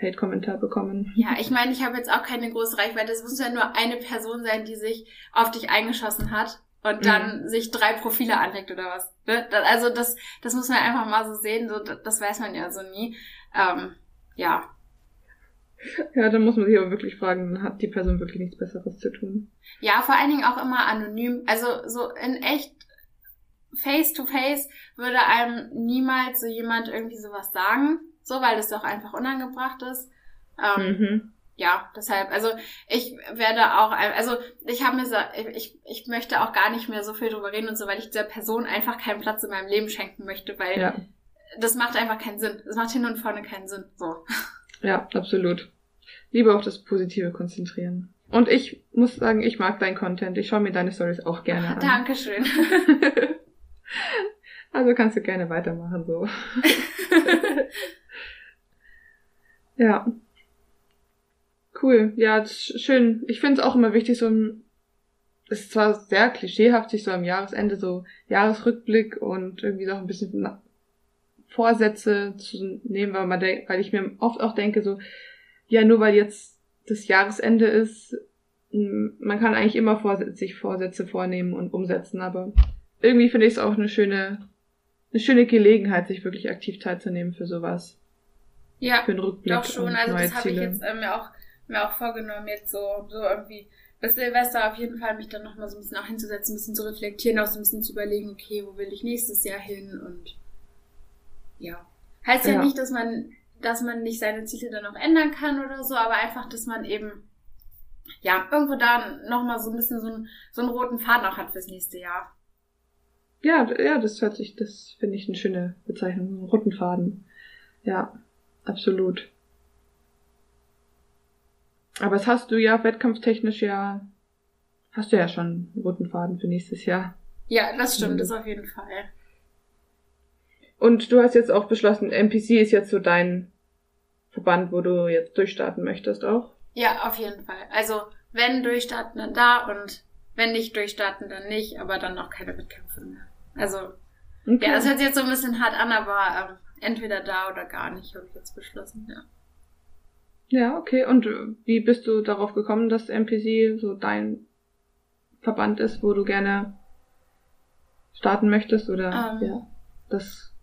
Hate-Kommentar bekommen. Ja, ich meine, ich habe jetzt auch keine große Reichweite. Es muss ja nur eine Person sein, die sich auf dich eingeschossen hat und dann mhm. sich drei Profile anlegt oder was. Ne? Also das, das muss man einfach mal so sehen. So, das weiß man ja so nie. Ähm, ja. Ja, dann muss man sich aber wirklich fragen, hat die Person wirklich nichts Besseres zu tun? Ja, vor allen Dingen auch immer anonym. Also so in echt face to face würde einem niemals so jemand irgendwie sowas sagen so, weil das doch einfach unangebracht ist. Ähm, mhm. Ja, deshalb, also ich werde auch, also ich habe mir so, ich, ich möchte auch gar nicht mehr so viel drüber reden und so, weil ich dieser Person einfach keinen Platz in meinem Leben schenken möchte, weil ja. das macht einfach keinen Sinn. Das macht hin und vorne keinen Sinn. So. Ja, absolut. Lieber auf das Positive konzentrieren. Und ich muss sagen, ich mag dein Content. Ich schaue mir deine Stories auch gerne an. Dankeschön. also kannst du gerne weitermachen so. Ja. Cool. Ja, schön. Ich finde es auch immer wichtig, so ein, es ist zwar sehr klischeehaft, sich so am Jahresende so Jahresrückblick und irgendwie so ein bisschen Vorsätze zu nehmen, weil, man weil ich mir oft auch denke, so, ja, nur weil jetzt das Jahresende ist, man kann eigentlich immer Vorsitz, sich Vorsätze vornehmen und umsetzen, aber irgendwie finde ich es auch eine schöne, eine schöne Gelegenheit, sich wirklich aktiv teilzunehmen für sowas. Ja, für den Rückblick doch schon. Also das habe ich jetzt äh, mir, auch, mir auch vorgenommen, jetzt so, so irgendwie bis Silvester auf jeden Fall mich dann nochmal so ein bisschen auch hinzusetzen, ein bisschen zu reflektieren, auch so ein bisschen zu überlegen, okay, wo will ich nächstes Jahr hin und ja. Heißt ja, ja nicht, dass man, dass man nicht seine Ziele dann auch ändern kann oder so, aber einfach, dass man eben ja, irgendwo da nochmal so ein bisschen so, ein, so einen roten Faden auch hat fürs nächste Jahr. Ja, ja, das hört sich, das finde ich eine schöne Bezeichnung, einen roten Faden. Ja absolut. Aber es hast du ja wettkampftechnisch ja, hast du ja schon einen roten Faden für nächstes Jahr. Ja, das stimmt, mhm. das auf jeden Fall. Und du hast jetzt auch beschlossen, NPC ist jetzt so dein Verband, wo du jetzt durchstarten möchtest auch? Ja, auf jeden Fall. Also, wenn durchstarten, dann da und wenn nicht durchstarten, dann nicht, aber dann auch keine Wettkämpfe mehr. Also, okay. ja, das hört sich jetzt so ein bisschen hart an, aber ähm, entweder da oder gar nicht, habe ich jetzt beschlossen, ja. Ja, okay. Und wie bist du darauf gekommen, dass NPC so dein Verband ist, wo du gerne starten möchtest oder ähm, ja, das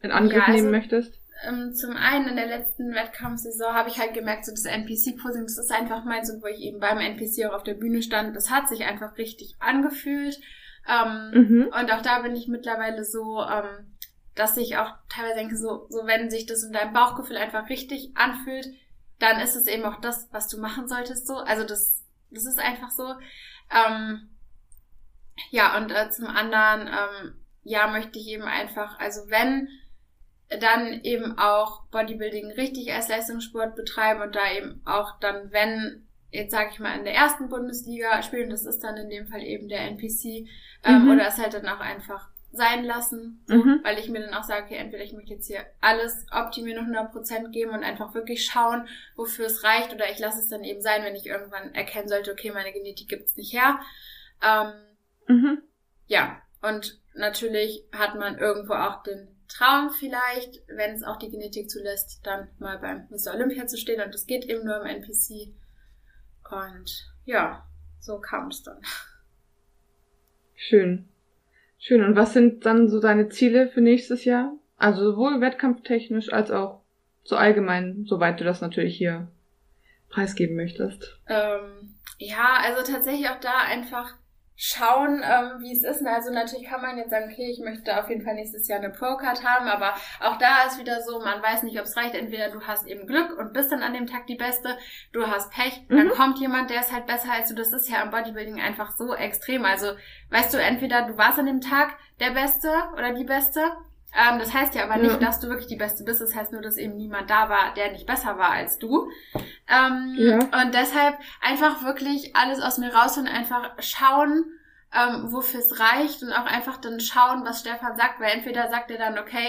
in Angriff ja, also, nehmen möchtest? Ähm, zum einen in der letzten Wettkampfsaison habe ich halt gemerkt, so das NPC-Posing, das ist einfach meins und wo ich eben beim NPC auch auf der Bühne stand, das hat sich einfach richtig angefühlt. Ähm, mhm. Und auch da bin ich mittlerweile so, ähm, dass ich auch teilweise denke, so, so wenn sich das in deinem Bauchgefühl einfach richtig anfühlt, dann ist es eben auch das, was du machen solltest, so. Also das, das ist einfach so. Ähm, ja, und äh, zum anderen, ähm, ja, möchte ich eben einfach, also wenn dann eben auch Bodybuilding richtig als Leistungssport betreiben und da eben auch dann, wenn jetzt sage ich mal in der ersten Bundesliga spielen, das ist dann in dem Fall eben der NPC, ähm, mhm. oder es halt dann auch einfach sein lassen, mhm. weil ich mir dann auch sage, okay, entweder ich möchte jetzt hier alles optimieren und 100% geben und einfach wirklich schauen, wofür es reicht, oder ich lasse es dann eben sein, wenn ich irgendwann erkennen sollte, okay, meine Genetik gibt's nicht her. Ähm, mhm. Ja, und natürlich hat man irgendwo auch den Traum vielleicht, wenn es auch die Genetik zulässt, dann mal beim Mr. Olympia zu stehen und das geht eben nur im NPC. Und ja, so kam es dann. Schön. Schön. Und was sind dann so deine Ziele für nächstes Jahr? Also sowohl wettkampftechnisch als auch so allgemein, soweit du das natürlich hier preisgeben möchtest. Ähm, ja, also tatsächlich auch da einfach schauen, ähm, wie es ist. Also natürlich kann man jetzt sagen, okay, ich möchte auf jeden Fall nächstes Jahr eine Pro-Card haben, aber auch da ist wieder so, man weiß nicht, ob es reicht. Entweder du hast eben Glück und bist dann an dem Tag die Beste, du hast Pech, mhm. dann kommt jemand, der ist halt besser als du. Das ist ja im Bodybuilding einfach so extrem. Also weißt du, entweder du warst an dem Tag der Beste oder die Beste ähm, das heißt ja aber nicht, ja. dass du wirklich die Beste bist. Das heißt nur, dass eben niemand da war, der nicht besser war als du. Ähm, ja. Und deshalb einfach wirklich alles aus mir raus und einfach schauen, ähm, wofür es reicht und auch einfach dann schauen, was Stefan sagt, weil entweder sagt er dann, okay,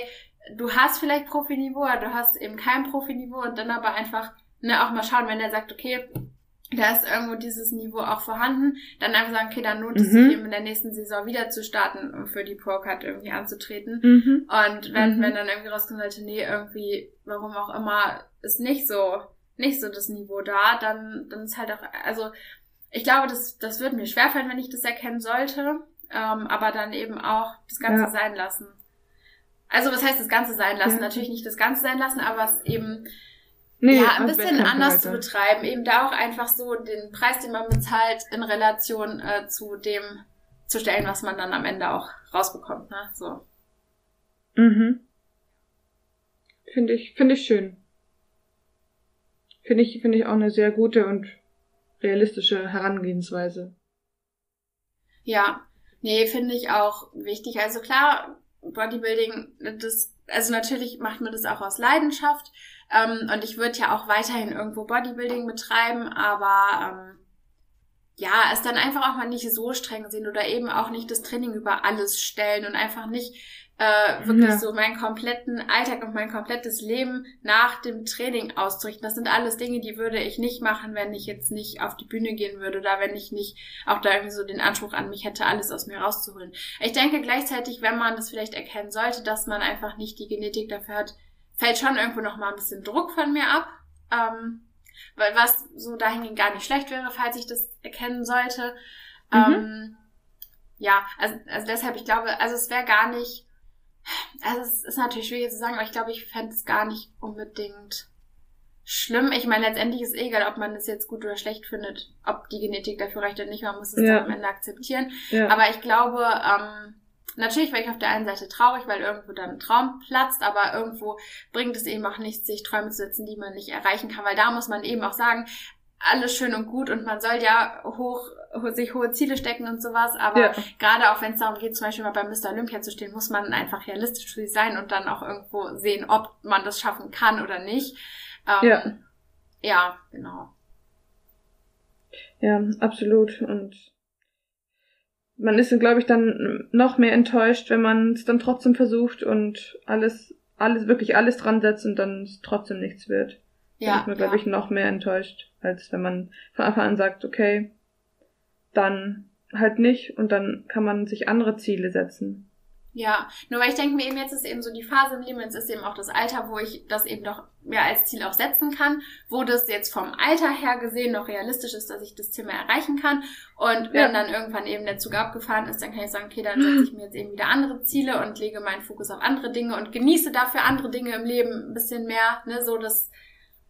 du hast vielleicht Profiniveau, oder du hast eben kein Profiniveau und dann aber einfach ne, auch mal schauen, wenn er sagt, okay, da ist irgendwo dieses Niveau auch vorhanden, dann einfach sagen, okay, dann lohnt es mhm. sich eben in der nächsten Saison wieder zu starten, um für die Pro-Card irgendwie anzutreten. Mhm. Und wenn, mhm. wenn dann irgendwie rauskommt, sollte, nee, irgendwie, warum auch immer, ist nicht so, nicht so das Niveau da, dann, dann ist halt auch, also, ich glaube, das, das wird mir schwerfallen, wenn ich das erkennen sollte, ähm, aber dann eben auch das Ganze ja. sein lassen. Also, was heißt das Ganze sein lassen? Ja. Natürlich nicht das Ganze sein lassen, aber es eben, Nee, ja, ein bisschen anders zu betreiben. Eben da auch einfach so den Preis, den man bezahlt, in Relation äh, zu dem zu stellen, was man dann am Ende auch rausbekommt. Ne? So. Mhm. Finde ich, finde ich schön. Finde ich, finde ich auch eine sehr gute und realistische Herangehensweise. Ja, nee, finde ich auch wichtig. Also klar, Bodybuilding, das, also natürlich macht man das auch aus Leidenschaft. Ähm, und ich würde ja auch weiterhin irgendwo Bodybuilding betreiben, aber ähm, ja, es dann einfach auch mal nicht so streng sehen oder eben auch nicht das Training über alles stellen und einfach nicht äh, wirklich ja. so meinen kompletten Alltag und mein komplettes Leben nach dem Training auszurichten. Das sind alles Dinge, die würde ich nicht machen, wenn ich jetzt nicht auf die Bühne gehen würde oder wenn ich nicht auch da irgendwie so den Anspruch an mich hätte, alles aus mir rauszuholen. Ich denke gleichzeitig, wenn man das vielleicht erkennen sollte, dass man einfach nicht die Genetik dafür hat, fällt schon irgendwo noch mal ein bisschen Druck von mir ab. Ähm, weil was so dahingehend gar nicht schlecht wäre, falls ich das erkennen sollte. Mhm. Ähm, ja, also, also deshalb, ich glaube, also es wäre gar nicht, also es ist natürlich schwierig zu sagen, aber ich glaube, ich fände es gar nicht unbedingt schlimm. Ich meine, letztendlich ist eh egal, ob man es jetzt gut oder schlecht findet, ob die Genetik dafür reicht oder nicht, man muss es ja. dann am Ende akzeptieren. Ja. Aber ich glaube, ähm, Natürlich wäre ich auf der einen Seite traurig, weil irgendwo dann ein Traum platzt, aber irgendwo bringt es eben auch nichts, sich Träume zu setzen, die man nicht erreichen kann, weil da muss man eben auch sagen, alles schön und gut und man soll ja hoch, sich hohe Ziele stecken und sowas, aber ja. gerade auch wenn es darum geht, zum Beispiel mal bei Mr. Olympia zu stehen, muss man einfach realistisch sein und dann auch irgendwo sehen, ob man das schaffen kann oder nicht. Ähm, ja. ja, genau. Ja, absolut. Und man ist, glaube ich, dann noch mehr enttäuscht, wenn man es dann trotzdem versucht und alles, alles, wirklich alles dran setzt und dann trotzdem nichts wird. Ja. Dann ist man, glaube ja. ich, noch mehr enttäuscht, als wenn man von Anfang an sagt, okay, dann halt nicht und dann kann man sich andere Ziele setzen. Ja, nur weil ich denke mir eben, jetzt ist eben so die Phase im Leben, jetzt ist eben auch das Alter, wo ich das eben doch mehr als Ziel auch setzen kann, wo das jetzt vom Alter her gesehen noch realistisch ist, dass ich das Thema erreichen kann. Und wenn ja. dann irgendwann eben der Zug abgefahren ist, dann kann ich sagen, okay, dann setze ich mir jetzt eben wieder andere Ziele und lege meinen Fokus auf andere Dinge und genieße dafür andere Dinge im Leben ein bisschen mehr, ne, so das.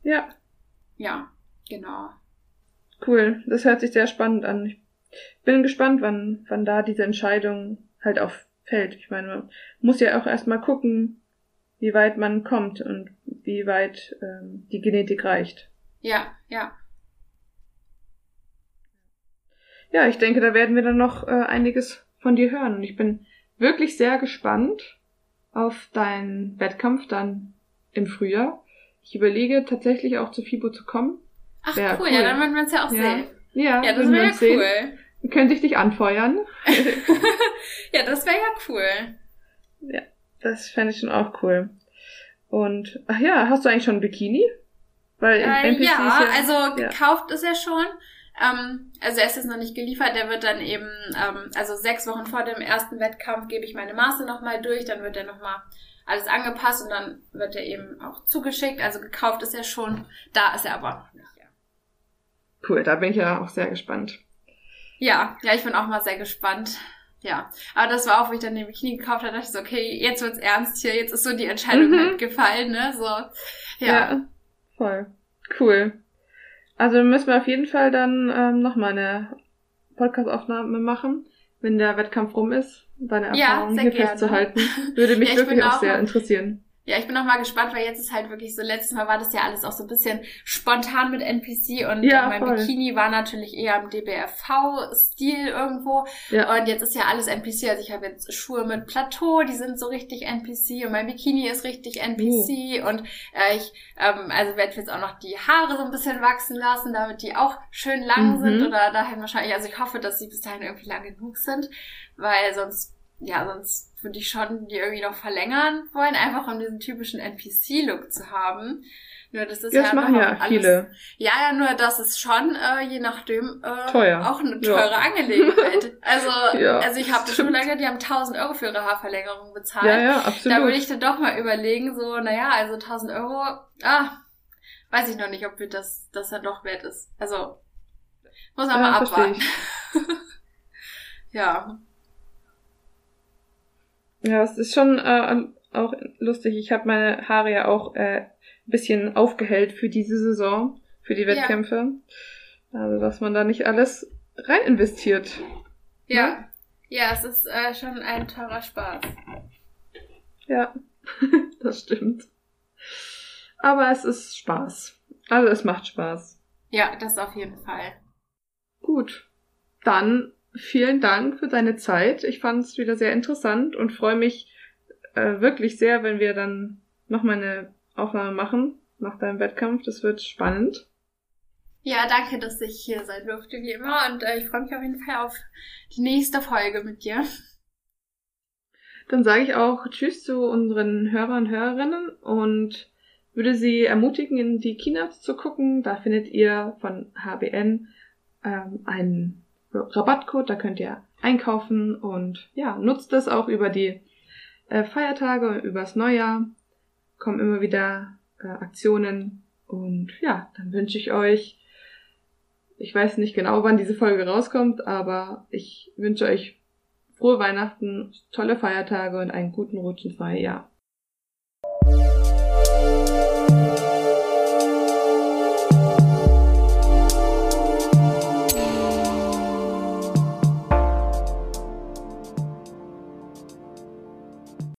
Ja. Ja, genau. Cool, das hört sich sehr spannend an. Ich bin gespannt, wann, wann da diese Entscheidung halt auf fällt. Ich meine, man muss ja auch erstmal gucken, wie weit man kommt und wie weit ähm, die Genetik reicht. Ja, ja. Ja, ich denke, da werden wir dann noch äh, einiges von dir hören. Und ich bin wirklich sehr gespannt, auf deinen Wettkampf dann im Frühjahr. Ich überlege tatsächlich auch zu FIBO zu kommen. Ach cool, cool, ja, dann würden wir uns ja auch ja. sehen. Ja, Ja, das wäre ja cool. Sehen. Können sich dich anfeuern. ja, das wäre ja cool. Ja, das fände ich schon auch cool. Und, ach ja, hast du eigentlich schon ein Bikini? Weil Äh, ja, ja, also ja. gekauft ist er schon. Ähm, also er ist jetzt noch nicht geliefert, der wird dann eben, ähm, also sechs Wochen vor dem ersten Wettkampf gebe ich meine Maße nochmal durch, dann wird er nochmal alles angepasst und dann wird er eben auch zugeschickt. Also gekauft ist er schon, da ist er aber noch nicht. Ja, cool, da bin ich ja auch sehr gespannt. Ja, ja ich bin auch mal sehr gespannt. Ja, aber das war auch, wo ich dann den Bikini gekauft habe, dachte ich so, okay, jetzt wird's ernst hier, jetzt ist so die Entscheidung Mhm. halt gefallen, ne, so. Ja, voll. Cool. Also müssen wir auf jeden Fall dann ähm, nochmal eine Podcast-Aufnahme machen, wenn der Wettkampf rum ist, deine Ja, Erfahrungen sehr hier gerne. festzuhalten. Würde mich Ja, wirklich auch- sehr interessieren. Ja, ich bin auch mal gespannt, weil jetzt ist halt wirklich so, letztes Mal war das ja alles auch so ein bisschen spontan mit NPC und Ja, mein voll. Bikini war natürlich eher im DBFV-Stil irgendwo. Ja. Und jetzt ist ja alles NPC. Also ich habe jetzt Schuhe mit Plateau, die sind so richtig NPC und mein Bikini ist richtig NPC Uh. und äh, ich ähm, also werde jetzt auch noch die Haare so ein bisschen wachsen lassen, damit die auch schön lang Mhm. sind oder dahin wahrscheinlich, also ich hoffe, dass sie bis dahin irgendwie lang genug sind, weil sonst ja, sonst würde ich schon die irgendwie noch verlängern wollen, einfach um diesen typischen NPC-Look zu haben. Nur das ist Ja, das ja machen ja alles, viele. Ja, ja, nur das ist schon äh, je nachdem äh, Teuer. auch eine Ja. teure Angelegenheit. Also, Ja, also ich habe schon lange, die haben 1000 Euro für ihre Haarverlängerung bezahlt. Ja, ja, Da würde absolut. ich dann doch mal überlegen, so, naja, also 1000 Euro, ah, weiß ich noch nicht, ob mir das, das dann doch wert ist. Also, muss man Ja, mal abwarten. ja. Ja, es ist schon äh, auch lustig. Ich habe meine Haare ja auch äh, ein bisschen aufgehellt für diese Saison, für die Ja. Wettkämpfe. Also, dass man da nicht alles rein investiert. Ja. Ja, es ist äh, schon ein teurer Spaß. Ja, das stimmt. Aber es ist Spaß. Also es macht Spaß. Ja, das auf jeden Fall. Gut. Dann vielen Dank für deine Zeit. Ich fand es wieder sehr interessant und freue mich äh, wirklich sehr, wenn wir dann nochmal eine Aufnahme machen nach deinem Wettkampf. Das wird spannend. Ja, danke, dass ich hier sein durfte, wie immer. Und äh, ich freue mich auf jeden Fall auf die nächste Folge mit dir. Dann sage ich auch Tschüss zu unseren Hörern und Hörerinnen und würde Sie ermutigen, in die Keynotes zu gucken. Da findet ihr von HBN ähm, einen Rabattcode, da könnt ihr einkaufen und ja, nutzt das auch über die äh, Feiertage und übers Neujahr. Kommen immer wieder äh, Aktionen und ja, dann wünsche ich euch, ich weiß nicht genau, wann diese Folge rauskommt, aber ich wünsche euch frohe Weihnachten, tolle Feiertage und einen guten Rutsch ins neue Jahr.